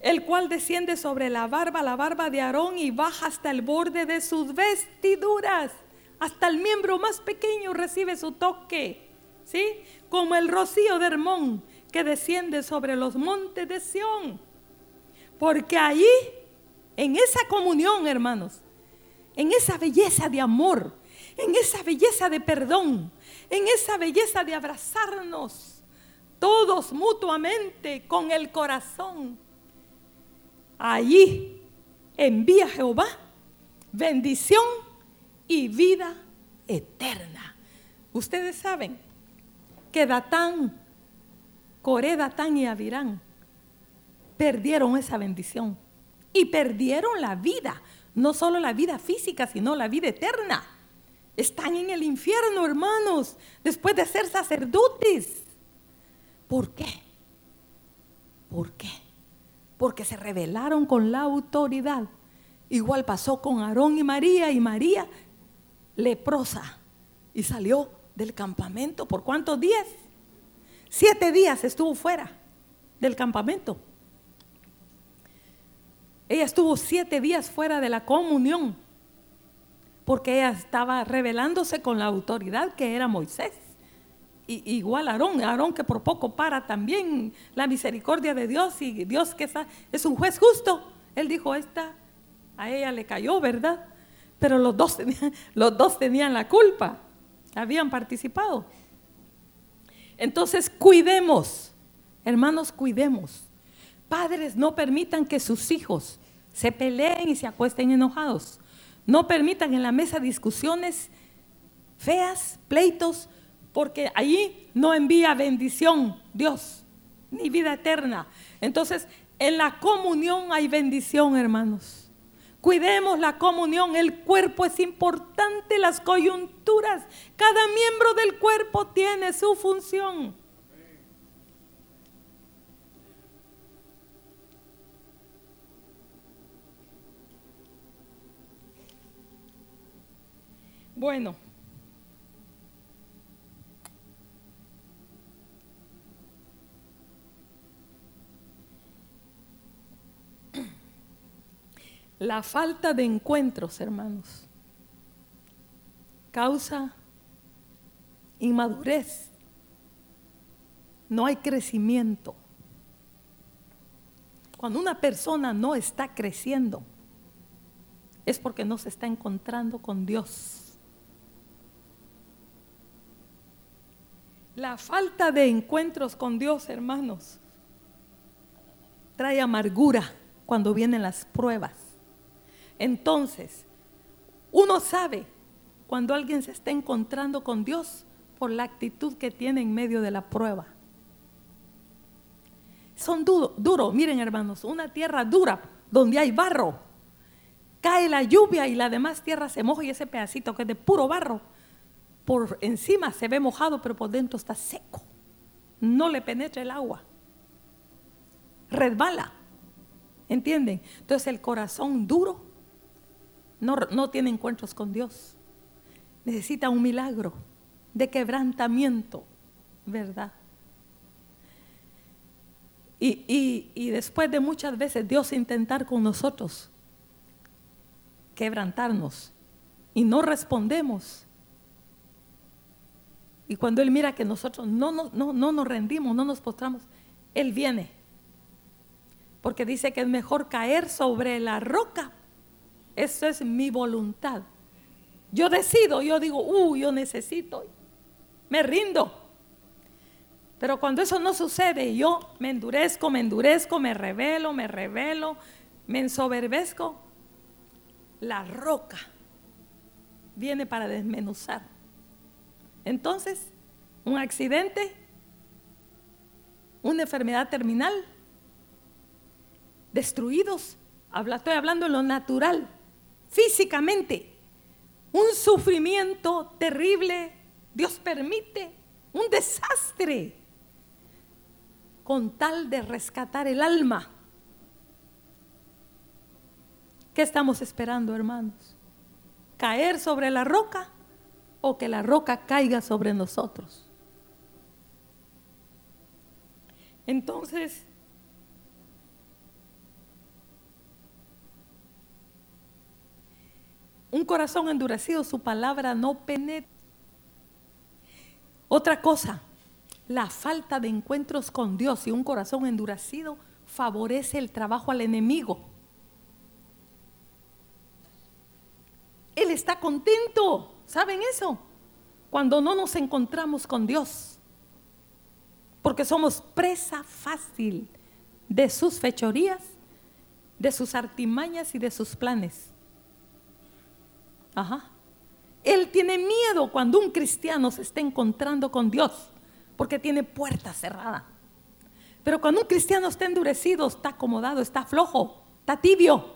el cual desciende sobre la barba, la barba de Aarón y baja hasta el borde de sus vestiduras. Hasta el miembro más pequeño recibe su toque, ¿sí? Como el rocío de Hermón que desciende sobre los montes de Sión. Porque allí, en esa comunión, hermanos, en esa belleza de amor, en esa belleza de perdón, en esa belleza de abrazarnos todos mutuamente con el corazón. Allí envía Jehová bendición y vida eterna. Ustedes saben que Datán, Coré, Datán y Avirán perdieron esa bendición y perdieron la vida no solo la vida física, sino la vida eterna. Están en el infierno, hermanos, después de ser sacerdotes. ¿Por qué? ¿Por qué? Porque se rebelaron con la autoridad. Igual pasó con Aarón y María, y María leprosa y salió del campamento. ¿Por cuántos días? Siete días estuvo fuera del campamento. Ella estuvo siete días fuera de la comunión porque ella estaba rebelándose con la autoridad que era Moisés. Y, igual Aarón, Aarón que por poco para también la misericordia de Dios y Dios que es un juez justo. Él dijo, esta a ella le cayó, ¿verdad? Pero los dos tenían, los dos tenían la culpa, habían participado. Entonces, cuidemos, hermanos, cuidemos Padres, no permitan que sus hijos se peleen y se acuesten enojados. No permitan en la mesa discusiones feas, pleitos, porque allí no envía bendición Dios, ni vida eterna. Entonces, en la comunión hay bendición, hermanos. Cuidemos la comunión, el cuerpo es importante, las coyunturas, cada miembro del cuerpo tiene su función. Bueno. La falta de encuentros, hermanos, causa inmadurez. No hay crecimiento. Cuando una persona no está creciendo, es porque no se está encontrando con Dios. La falta de encuentros con Dios, hermanos, trae amargura cuando vienen las pruebas. Entonces, uno sabe cuando alguien se está encontrando con Dios por la actitud que tiene en medio de la prueba. Son duros, duro. miren hermanos, una tierra dura donde hay barro. Cae la lluvia y la demás tierra se moja y ese pedacito que es de puro barro por encima se ve mojado, pero por dentro está seco. No le penetra el agua. Resbala. ¿Entienden? Entonces el corazón duro no, no tiene encuentros con Dios. Necesita un milagro de quebrantamiento, ¿verdad? Y, y, después de muchas veces Dios intentar con nosotros quebrantarnos y no respondemos, y cuando Él mira que nosotros no, no, no, no nos rendimos, no nos postramos, Él viene. Porque dice que es mejor caer sobre la roca. Eso es mi voluntad. Yo decido, yo digo, uh, yo necesito, me rindo. Pero cuando eso no sucede, yo me endurezco, me endurezco, me revelo, me revelo, me ensoberbezco, la roca viene para desmenuzar Entonces, un accidente, una enfermedad terminal, destruidos. estoy hablando en lo natural, físicamente. Un sufrimiento terrible, Dios permite, un desastre, con tal de rescatar el alma. ¿Qué estamos esperando, hermanos? ¿Caer sobre la roca o que la roca caiga sobre nosotros? Entonces, un corazón endurecido, su palabra no penetra. Otra cosa, la falta de encuentros con Dios y un corazón endurecido favorece el trabajo al enemigo. Él está contento, ¿saben eso? Cuando no nos encontramos con Dios porque somos presa fácil de sus fechorías, de sus artimañas y de sus planes. Ajá. Él tiene miedo cuando un cristiano se está encontrando con Dios, porque tiene puerta cerrada. Pero cuando un cristiano está endurecido, está acomodado, está flojo, está tibio,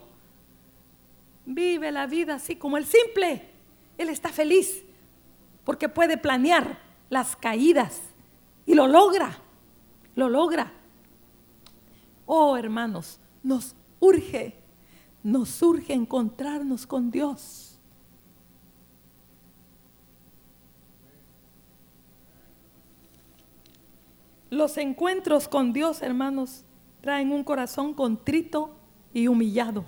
vive la vida así como el simple. Él está feliz porque puede planear las caídas y lo logra lo logra. Oh, hermanos, nos urge, nos urge encontrarnos con Dios. Los encuentros con Dios, hermanos, traen un corazón contrito y humillado.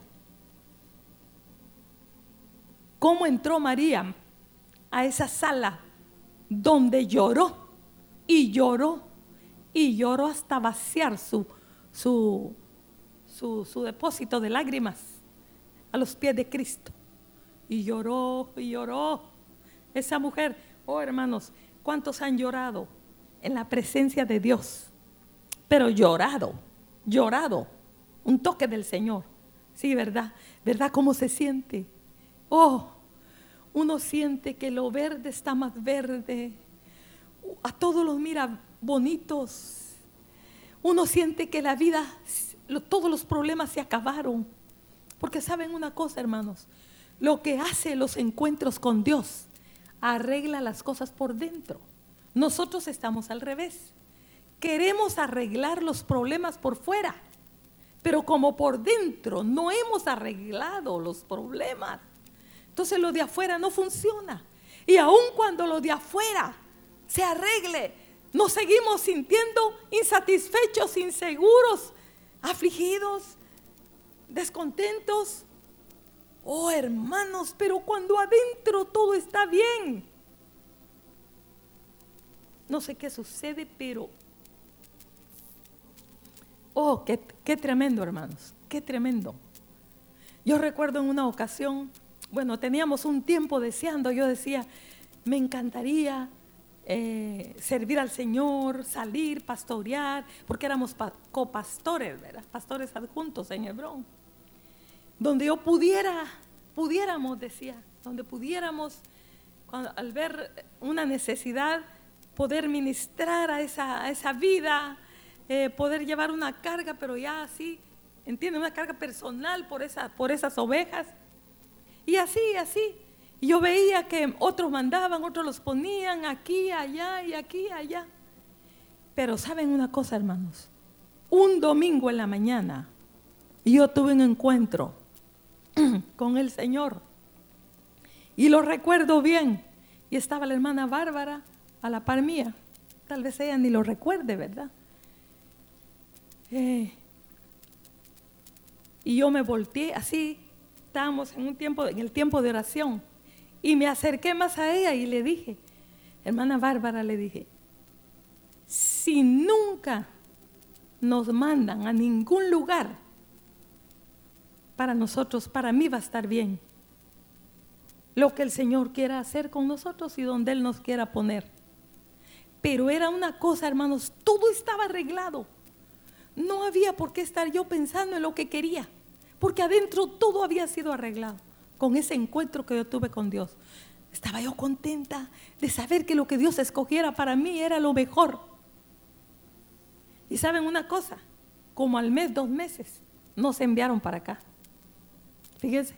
¿Cómo entró María a esa sala donde lloró y lloró y lloró hasta vaciar su, su, su, depósito de lágrimas a los pies de Cristo. Y lloró y lloró. Esa mujer, oh hermanos, ¿cuántos han llorado en la presencia de Dios? Pero llorado, llorado, un toque del Señor. Sí, ¿verdad? ¿Verdad cómo se siente? Oh, uno siente que lo verde está más verde. A todos los mira bonitos. Uno siente que la vida, todos los problemas se acabaron. Porque saben una cosa, hermanos, lo que hace los encuentros con Dios arregla las cosas por dentro. Nosotros estamos al revés. Queremos arreglar los problemas por fuera, pero como por dentro no hemos arreglado los problemas, entonces lo de afuera no funciona. Y aun cuando lo de afuera se arregle, nos seguimos sintiendo insatisfechos, inseguros, afligidos, descontentos. Oh hermanos, pero cuando adentro todo está bien. No sé qué sucede, pero... Oh, qué, qué tremendo, hermanos, qué tremendo. Yo recuerdo en una ocasión, bueno, teníamos un tiempo deseando, yo decía, me encantaría eh, servir al Señor, salir, pastorear, porque éramos copastores, ¿verdad? Pastores adjuntos en Hebrón. Donde yo pudiera, pudiéramos, decía, donde pudiéramos, al ver una necesidad, poder ministrar a esa, esa vida, eh, poder llevar una carga, pero ya así, entiende, una carga personal por, esa, por esas ovejas. Y así, así, y yo veía que otros mandaban, otros los ponían aquí, allá y aquí, allá. Pero saben una cosa, hermanos. Un domingo en la mañana yo tuve un encuentro con el Señor. Y lo recuerdo bien. Y estaba la hermana Bárbara a la par mía. Tal vez ella ni lo recuerde, ¿verdad? Eh, y yo me volteé así. Estábamos en un tiempo, en el tiempo de oración. Y me acerqué más a ella y le dije, hermana Bárbara, le dije, si nunca nos mandan a ningún lugar, para nosotros, para mí va a estar bien. Lo que el Señor quiera hacer con nosotros y donde Él nos quiera poner. Pero era una cosa, hermanos, todo estaba arreglado. No había por qué estar yo pensando en lo que quería, porque adentro todo había sido arreglado con ese encuentro que yo tuve con Dios. Estaba yo contenta de saber que lo que Dios escogiera para mí era lo mejor. Y saben una cosa, como al mes, dos meses, nos enviaron para acá. Fíjense,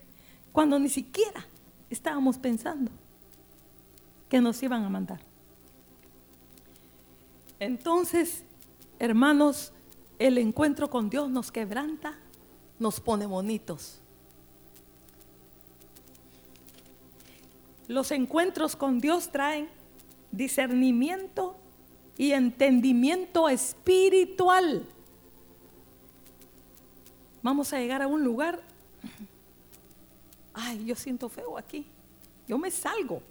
cuando ni siquiera estábamos pensando que nos iban a mandar. Entonces, hermanos, el encuentro con Dios nos quebranta, nos pone bonitos. Los encuentros con Dios traen discernimiento y entendimiento espiritual. Vamos a llegar a un lugar. Ay, yo siento feo aquí. Yo me salgo.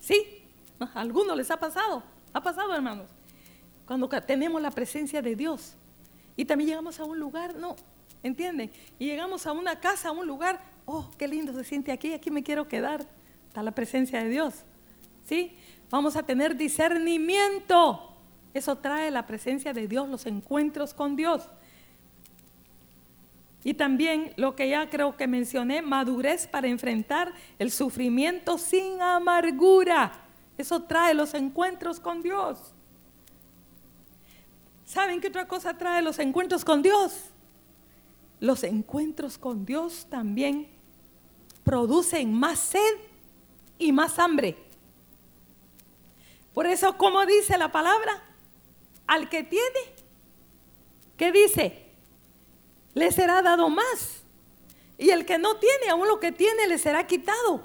¿Sí? ¿A algunos les ha pasado? ¿Ha pasado, hermanos? Cuando tenemos la presencia de Dios. Y también llegamos a un lugar, no, ¿entienden? Y llegamos a una casa, a un lugar, oh, qué lindo se siente aquí, aquí me quiero quedar. Está la presencia de Dios. ¿Sí? Vamos a tener discernimiento. Eso trae la presencia de Dios, los encuentros con Dios. Y también lo que ya creo que mencioné, madurez para enfrentar el sufrimiento sin amargura. Eso trae los encuentros con Dios. ¿Saben qué otra cosa trae los encuentros con Dios? Los encuentros con Dios también producen más sed y más hambre. Por eso, como dice la palabra, al que tiene, ¿qué dice? Le será dado más. Y el que no tiene, aún lo que tiene, le será quitado.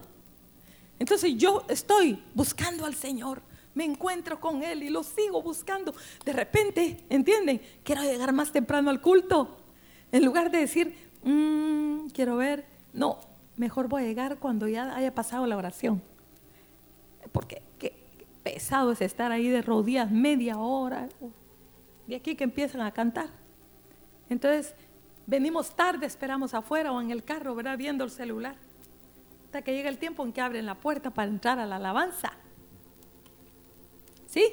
Entonces yo estoy buscando al Señor, me encuentro con Él y lo sigo buscando. De repente, ¿entienden? Quiero llegar más temprano al culto. En lugar de decir, mm, quiero ver, no, mejor voy a llegar cuando ya haya pasado la oración. Porque qué pesado es estar ahí de rodillas media hora. De aquí que empiezan a cantar. Entonces, venimos tarde, esperamos afuera o en el carro, ¿verdad? Viendo el celular. Hasta que llega el tiempo en que abren la puerta para entrar a la alabanza. ¿Sí?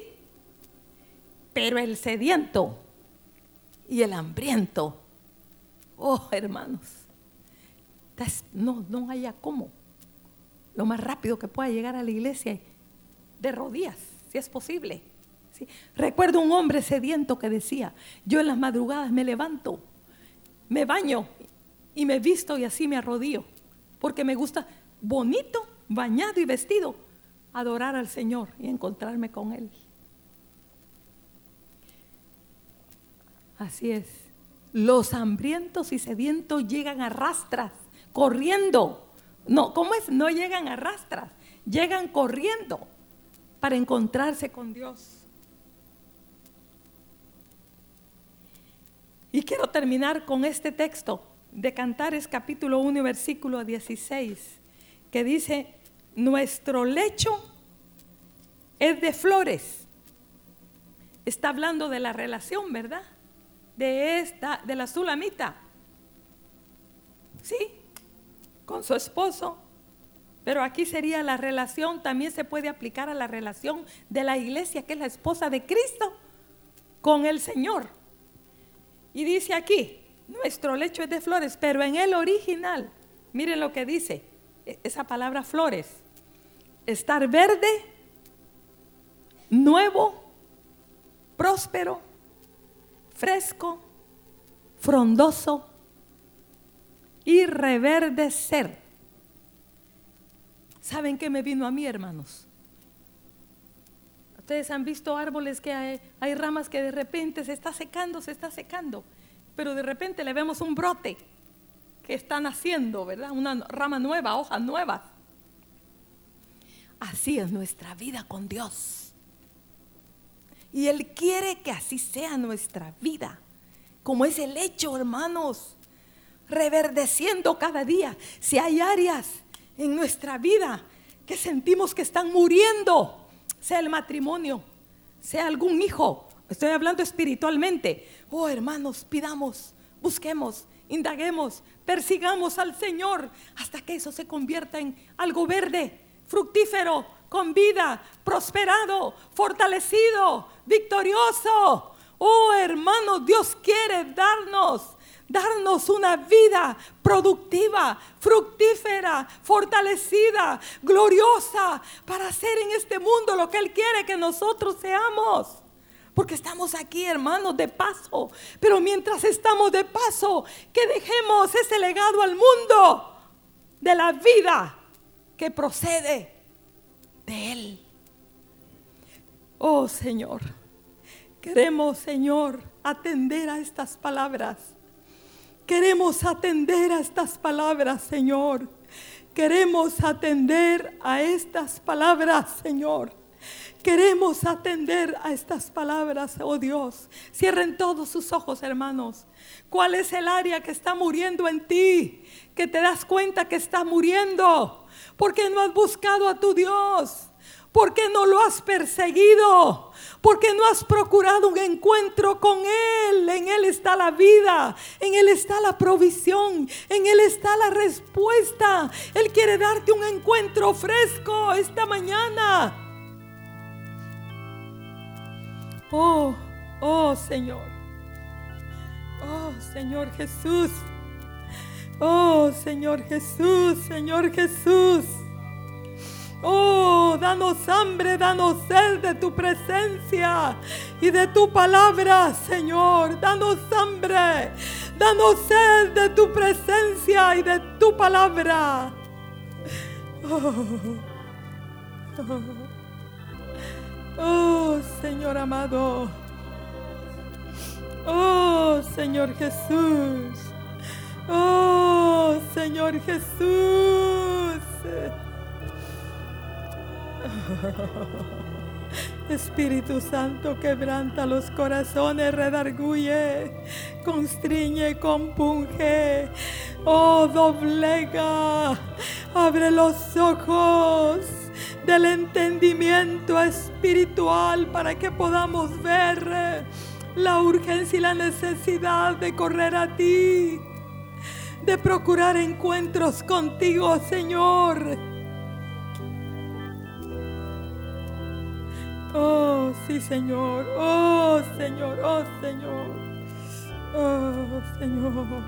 Pero el sediento y el hambriento, oh hermanos, no, no haya cómo. Lo más rápido que pueda llegar a la iglesia de rodillas, si es posible. Recuerdo un hombre sediento que decía, yo en las madrugadas me levanto, me baño y me visto y así me arrodillo, porque me gusta bonito, bañado y vestido, adorar al Señor y encontrarme con Él. Así es. Los hambrientos y sedientos llegan a rastras corriendo. No, ¿cómo es? No llegan a rastras, llegan corriendo para encontrarse con Dios. Y quiero terminar con este texto de Cantares capítulo 1 versículo 16, que dice, nuestro lecho es de flores. Está hablando de la relación, ¿verdad? De esta, de la sulamita. ¿Sí? con su esposo. Pero aquí sería la relación, también se puede aplicar a la relación de la iglesia, que es la esposa de Cristo, con el Señor. Y dice aquí, nuestro lecho es de flores, pero en el original, miren lo que dice, e, esa palabra flores, estar verde, nuevo, próspero, fresco, frondoso, y reverdecer. ¿Saben qué me vino a mí, hermanos? Ustedes han visto árboles que hay, hay, ramas que de repente se está secando, se está secando, pero de repente le vemos un brote que está naciendo, ¿verdad? Una rama nueva, hojas nuevas. Así es nuestra vida con Dios. Y Él quiere que así sea nuestra vida, como es el hecho, hermanos reverdeciendo cada día. Si hay áreas en nuestra vida que sentimos que están muriendo, sea el matrimonio, sea algún hijo, estoy hablando espiritualmente. Oh hermanos, pidamos, busquemos, indaguemos, persigamos al Señor hasta que eso se convierta en algo verde, fructífero, con vida, prosperado, fortalecido, victorioso. Oh hermanos, Dios quiere darnos darnos una vida productiva, fructífera, fortalecida, gloriosa, para hacer en este mundo lo que Él quiere que nosotros seamos. Porque estamos aquí, hermanos, de paso. Pero mientras estamos de paso, que dejemos ese legado al mundo de la vida que procede de Él. Oh Señor, queremos, Señor, atender a estas palabras. Queremos atender a estas palabras, Señor. Queremos atender a estas palabras, Señor. Queremos atender a estas palabras, oh Dios. Cierren todos sus ojos, hermanos. ¿Cuál es el área que está muriendo en ti? Que te das cuenta que está muriendo. Porque no has buscado a tu Dios. Porque no lo has perseguido. Porque no has procurado un encuentro con Él. En Él está la vida. En Él está la provisión. En Él está la respuesta. Él quiere darte un encuentro fresco esta mañana. Oh, oh Señor. Oh Señor Jesús. Oh Señor Jesús, Señor Jesús. Oh, danos hambre, danos sed de tu presencia y de tu palabra, Señor. Danos hambre, danos sed de tu presencia y de tu palabra. Oh, oh Señor amado. Oh, Señor Jesús. Oh, Señor Jesús. Espíritu Santo, quebranta los corazones, redarguye, constriñe, compunge. Oh, doblega, abre los ojos del entendimiento espiritual para que podamos ver la urgencia y la necesidad de correr a ti, de procurar encuentros contigo, Señor. Oh, sí, Señor. Oh, Señor. Oh, Señor. Oh, Señor.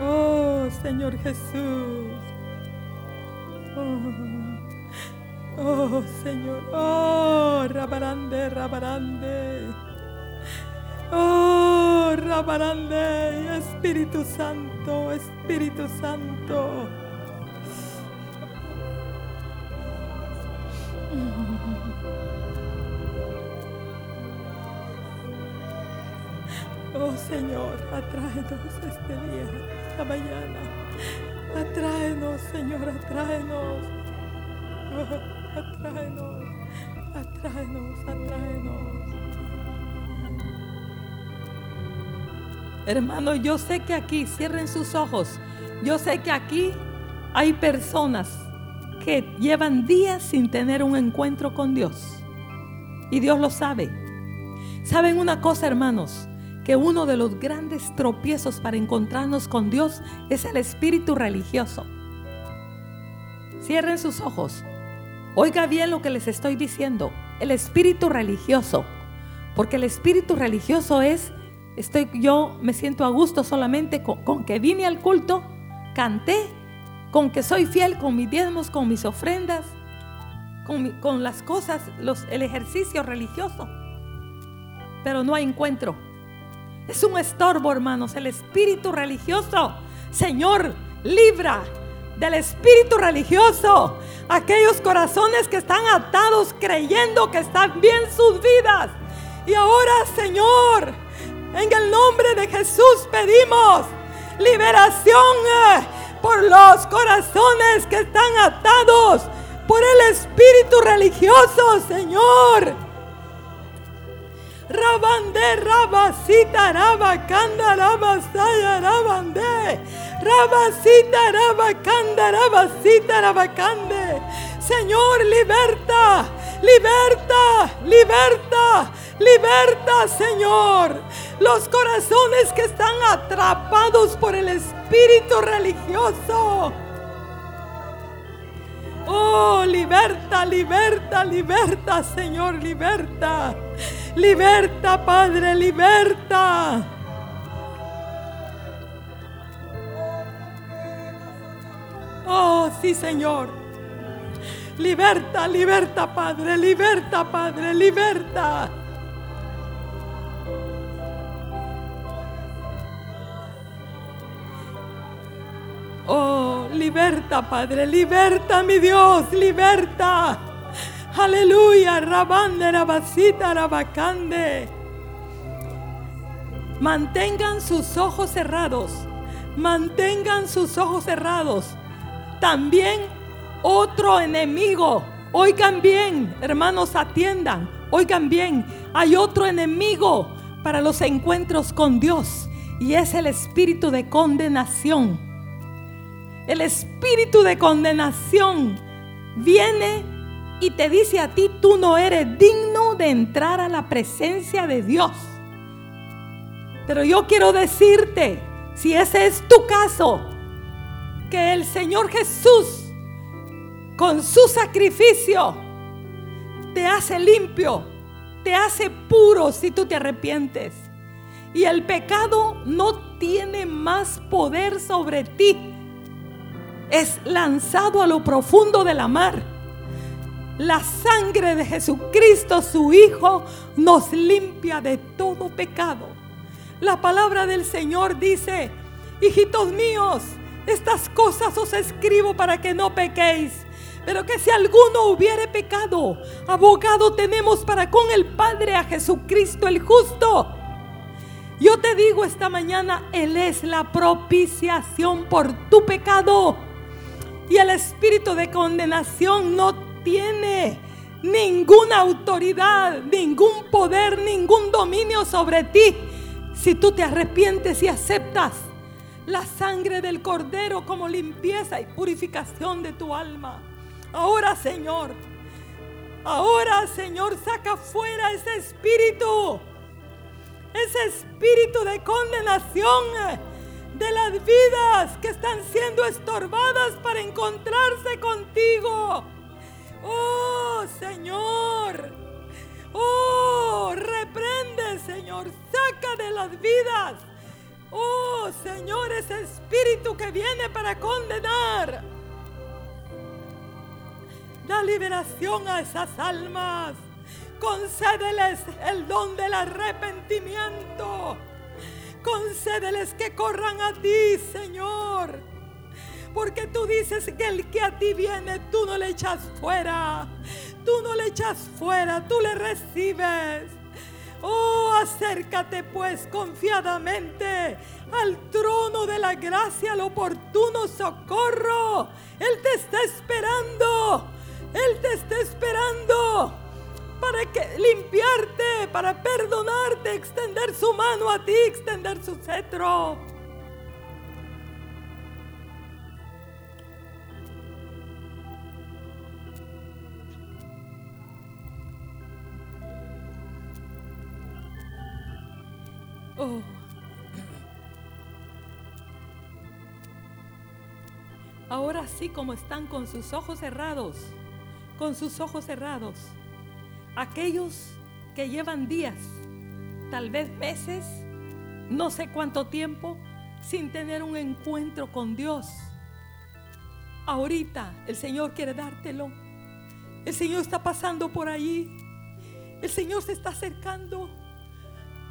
Oh, Señor Jesús. Oh, oh Señor. Oh, rabarande, rabarande. Oh, rabarande. Espíritu Santo, Espíritu Santo. Oh Señor, atráenos este día, esta mañana. Atráenos, Señor, atráenos. Oh, atráenos, atráenos, atráenos. Hermano, yo sé que aquí, cierren sus ojos, yo sé que aquí hay personas que llevan días sin tener un encuentro con Dios. Y Dios lo sabe. ¿Saben una cosa, hermanos? que uno de los grandes tropiezos para encontrarnos con Dios es el espíritu religioso. Cierren sus ojos. Oiga bien lo que les estoy diciendo. El espíritu religioso. Porque el espíritu religioso es, estoy, yo me siento a gusto solamente con, que vine al culto, canté, con que soy fiel con mis diezmos, con mis ofrendas, con, las cosas, los, el ejercicio religioso. Pero no hay encuentro. Es un estorbo, hermanos, el espíritu religioso. Señor, libra del espíritu religioso aquellos corazones que están atados creyendo que están bien sus vidas. Y ahora, Señor, en el nombre de Jesús pedimos liberación eh, por los corazones que están atados por el espíritu religioso, Señor. Rabande, Rabasita, Rabacanda, Rabasaya, Rabande. Rabasita, Rabacanda, Rabasita, Rabacande. Señor, liberta, Liberta, liberta, liberta, Señor. Los corazones que están atrapados por el espíritu religioso. Oh, liberta, liberta, liberta, Señor, liberta. Liberta, Padre, liberta. Oh, sí, Señor. Liberta, liberta, Padre, liberta, Padre, liberta. Oh, liberta, Padre, liberta, mi Dios, liberta. Aleluya, rabande, rabasita, rabacande. Mantengan sus ojos cerrados. Mantengan sus ojos cerrados. También otro enemigo. Oigan bien, hermanos, atiendan. Oigan bien, hay otro enemigo para los encuentros con Dios y es el espíritu de condenación. El espíritu de condenación viene y te dice a ti, tú no eres digno de entrar a la presencia de Dios. Pero yo quiero decirte, si ese es tu caso, que el Señor Jesús, con su sacrificio, te hace limpio, te hace puro si tú te arrepientes. Y el pecado no tiene más poder sobre ti es lanzado a lo profundo de la mar. La sangre de Jesucristo, su Hijo, nos limpia de todo pecado. La palabra del Señor dice, hijitos míos, estas cosas os escribo para que no pequéis. Pero que si alguno hubiere pecado, abogado tenemos para con el Padre a Jesucristo el justo. Yo te digo esta mañana, Él es la propiciación por tu pecado. Y el espíritu de condenación no tiene ninguna autoridad, ningún poder, ningún dominio sobre ti. Si tú te arrepientes y aceptas la sangre del cordero como limpieza y purificación de tu alma. Ahora, Señor, ahora, Señor, saca fuera ese espíritu, ese espíritu de condenación de las vidas que están siendo estorbadas para encontrarse contigo. Oh Señor, oh reprende Señor, saca de las vidas. Oh Señor, ese espíritu que viene para condenar. Da liberación a esas almas. Concédeles el don del arrepentimiento Concédeles que corran a ti, Señor. Porque tú dices que el que a ti viene, tú no le echas fuera. Tú no le echas fuera, tú le recibes. Oh, acércate pues confiadamente al trono de la gracia, al oportuno socorro. Él te está esperando. Él te está esperando para que, limpiarte, para perdonarte, extender su mano a ti, extender su cetro. Oh. Ahora sí como están con sus ojos cerrados, con sus ojos cerrados aquellos que llevan días, tal vez meses, no sé cuánto tiempo, sin tener un encuentro con Dios. Ahorita el Señor quiere dártelo. El Señor está pasando por allí. El Señor se está acercando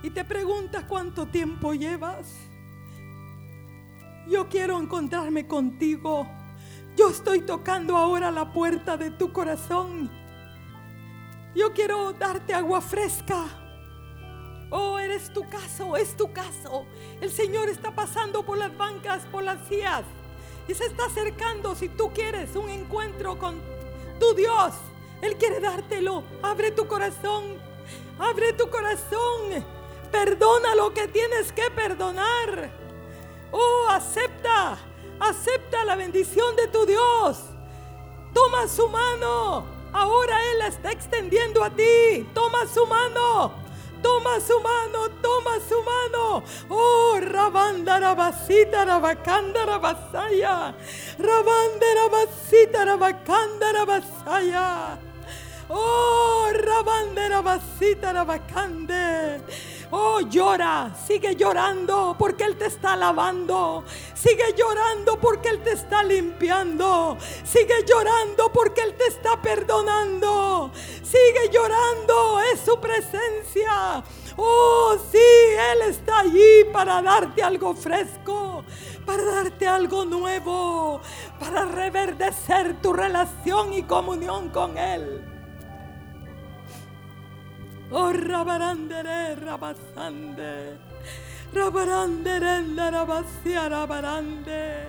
y te pregunta cuánto tiempo llevas. Yo quiero encontrarme contigo. Yo estoy tocando ahora la puerta de tu corazón yo quiero darte agua fresca. Oh, eres tu caso, es tu caso. El Señor está pasando por las bancas, por las sillas. Y se está acercando si tú quieres un encuentro con tu Dios. Él quiere dártelo. Abre tu corazón. Abre tu corazón. Perdona lo que tienes que perdonar. Oh, acepta. Acepta la bendición de tu Dios. Toma su mano. Ahora Él la está extendiendo a ti. Toma su mano. Toma su mano, toma su mano. Oh, rabanda rabasita rabacanda rabasaya. Rabanda rabasita rabacanda rabasaya. Oh, rabanda rabasita rabacande. Oh, llora, sigue llorando porque Él te está lavando. Sigue llorando porque Él te está limpiando. Sigue llorando porque Él te está perdonando. Sigue llorando, es su presencia. Oh, sí, Él está allí para darte algo fresco, para darte algo nuevo, para reverdecer tu relación y comunión con Él. Oh, rabarandere, rabasande. Rabarandere, rabasia, rabarande.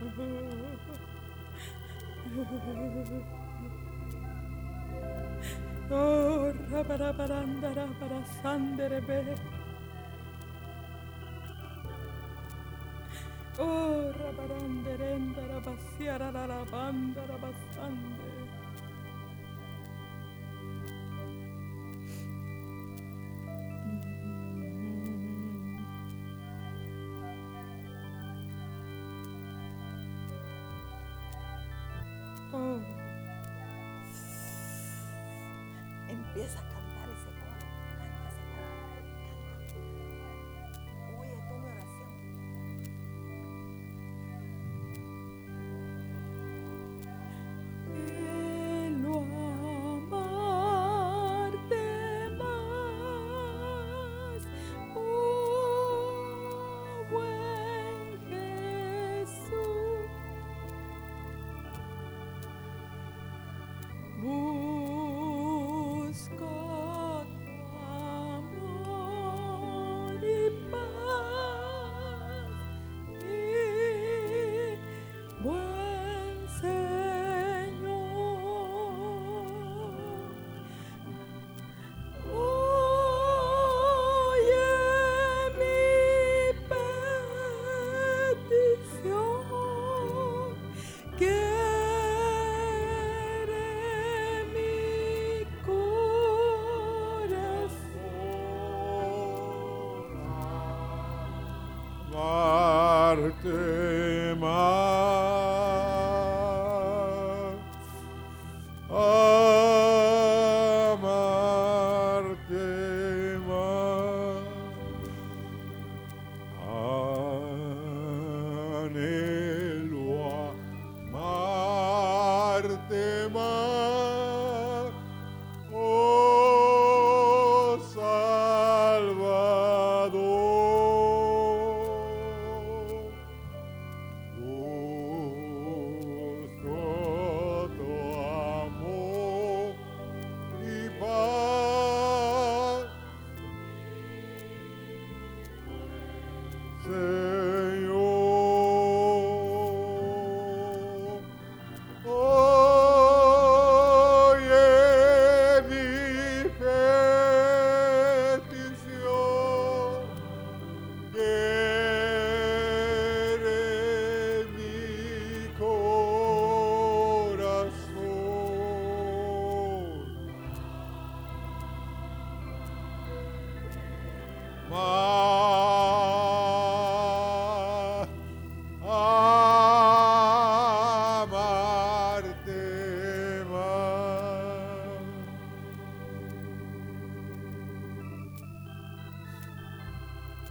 Oh, rabarabarandara, barasandere, be. Oh, rabaranderenda, rabasiara, rabanda, rabasande.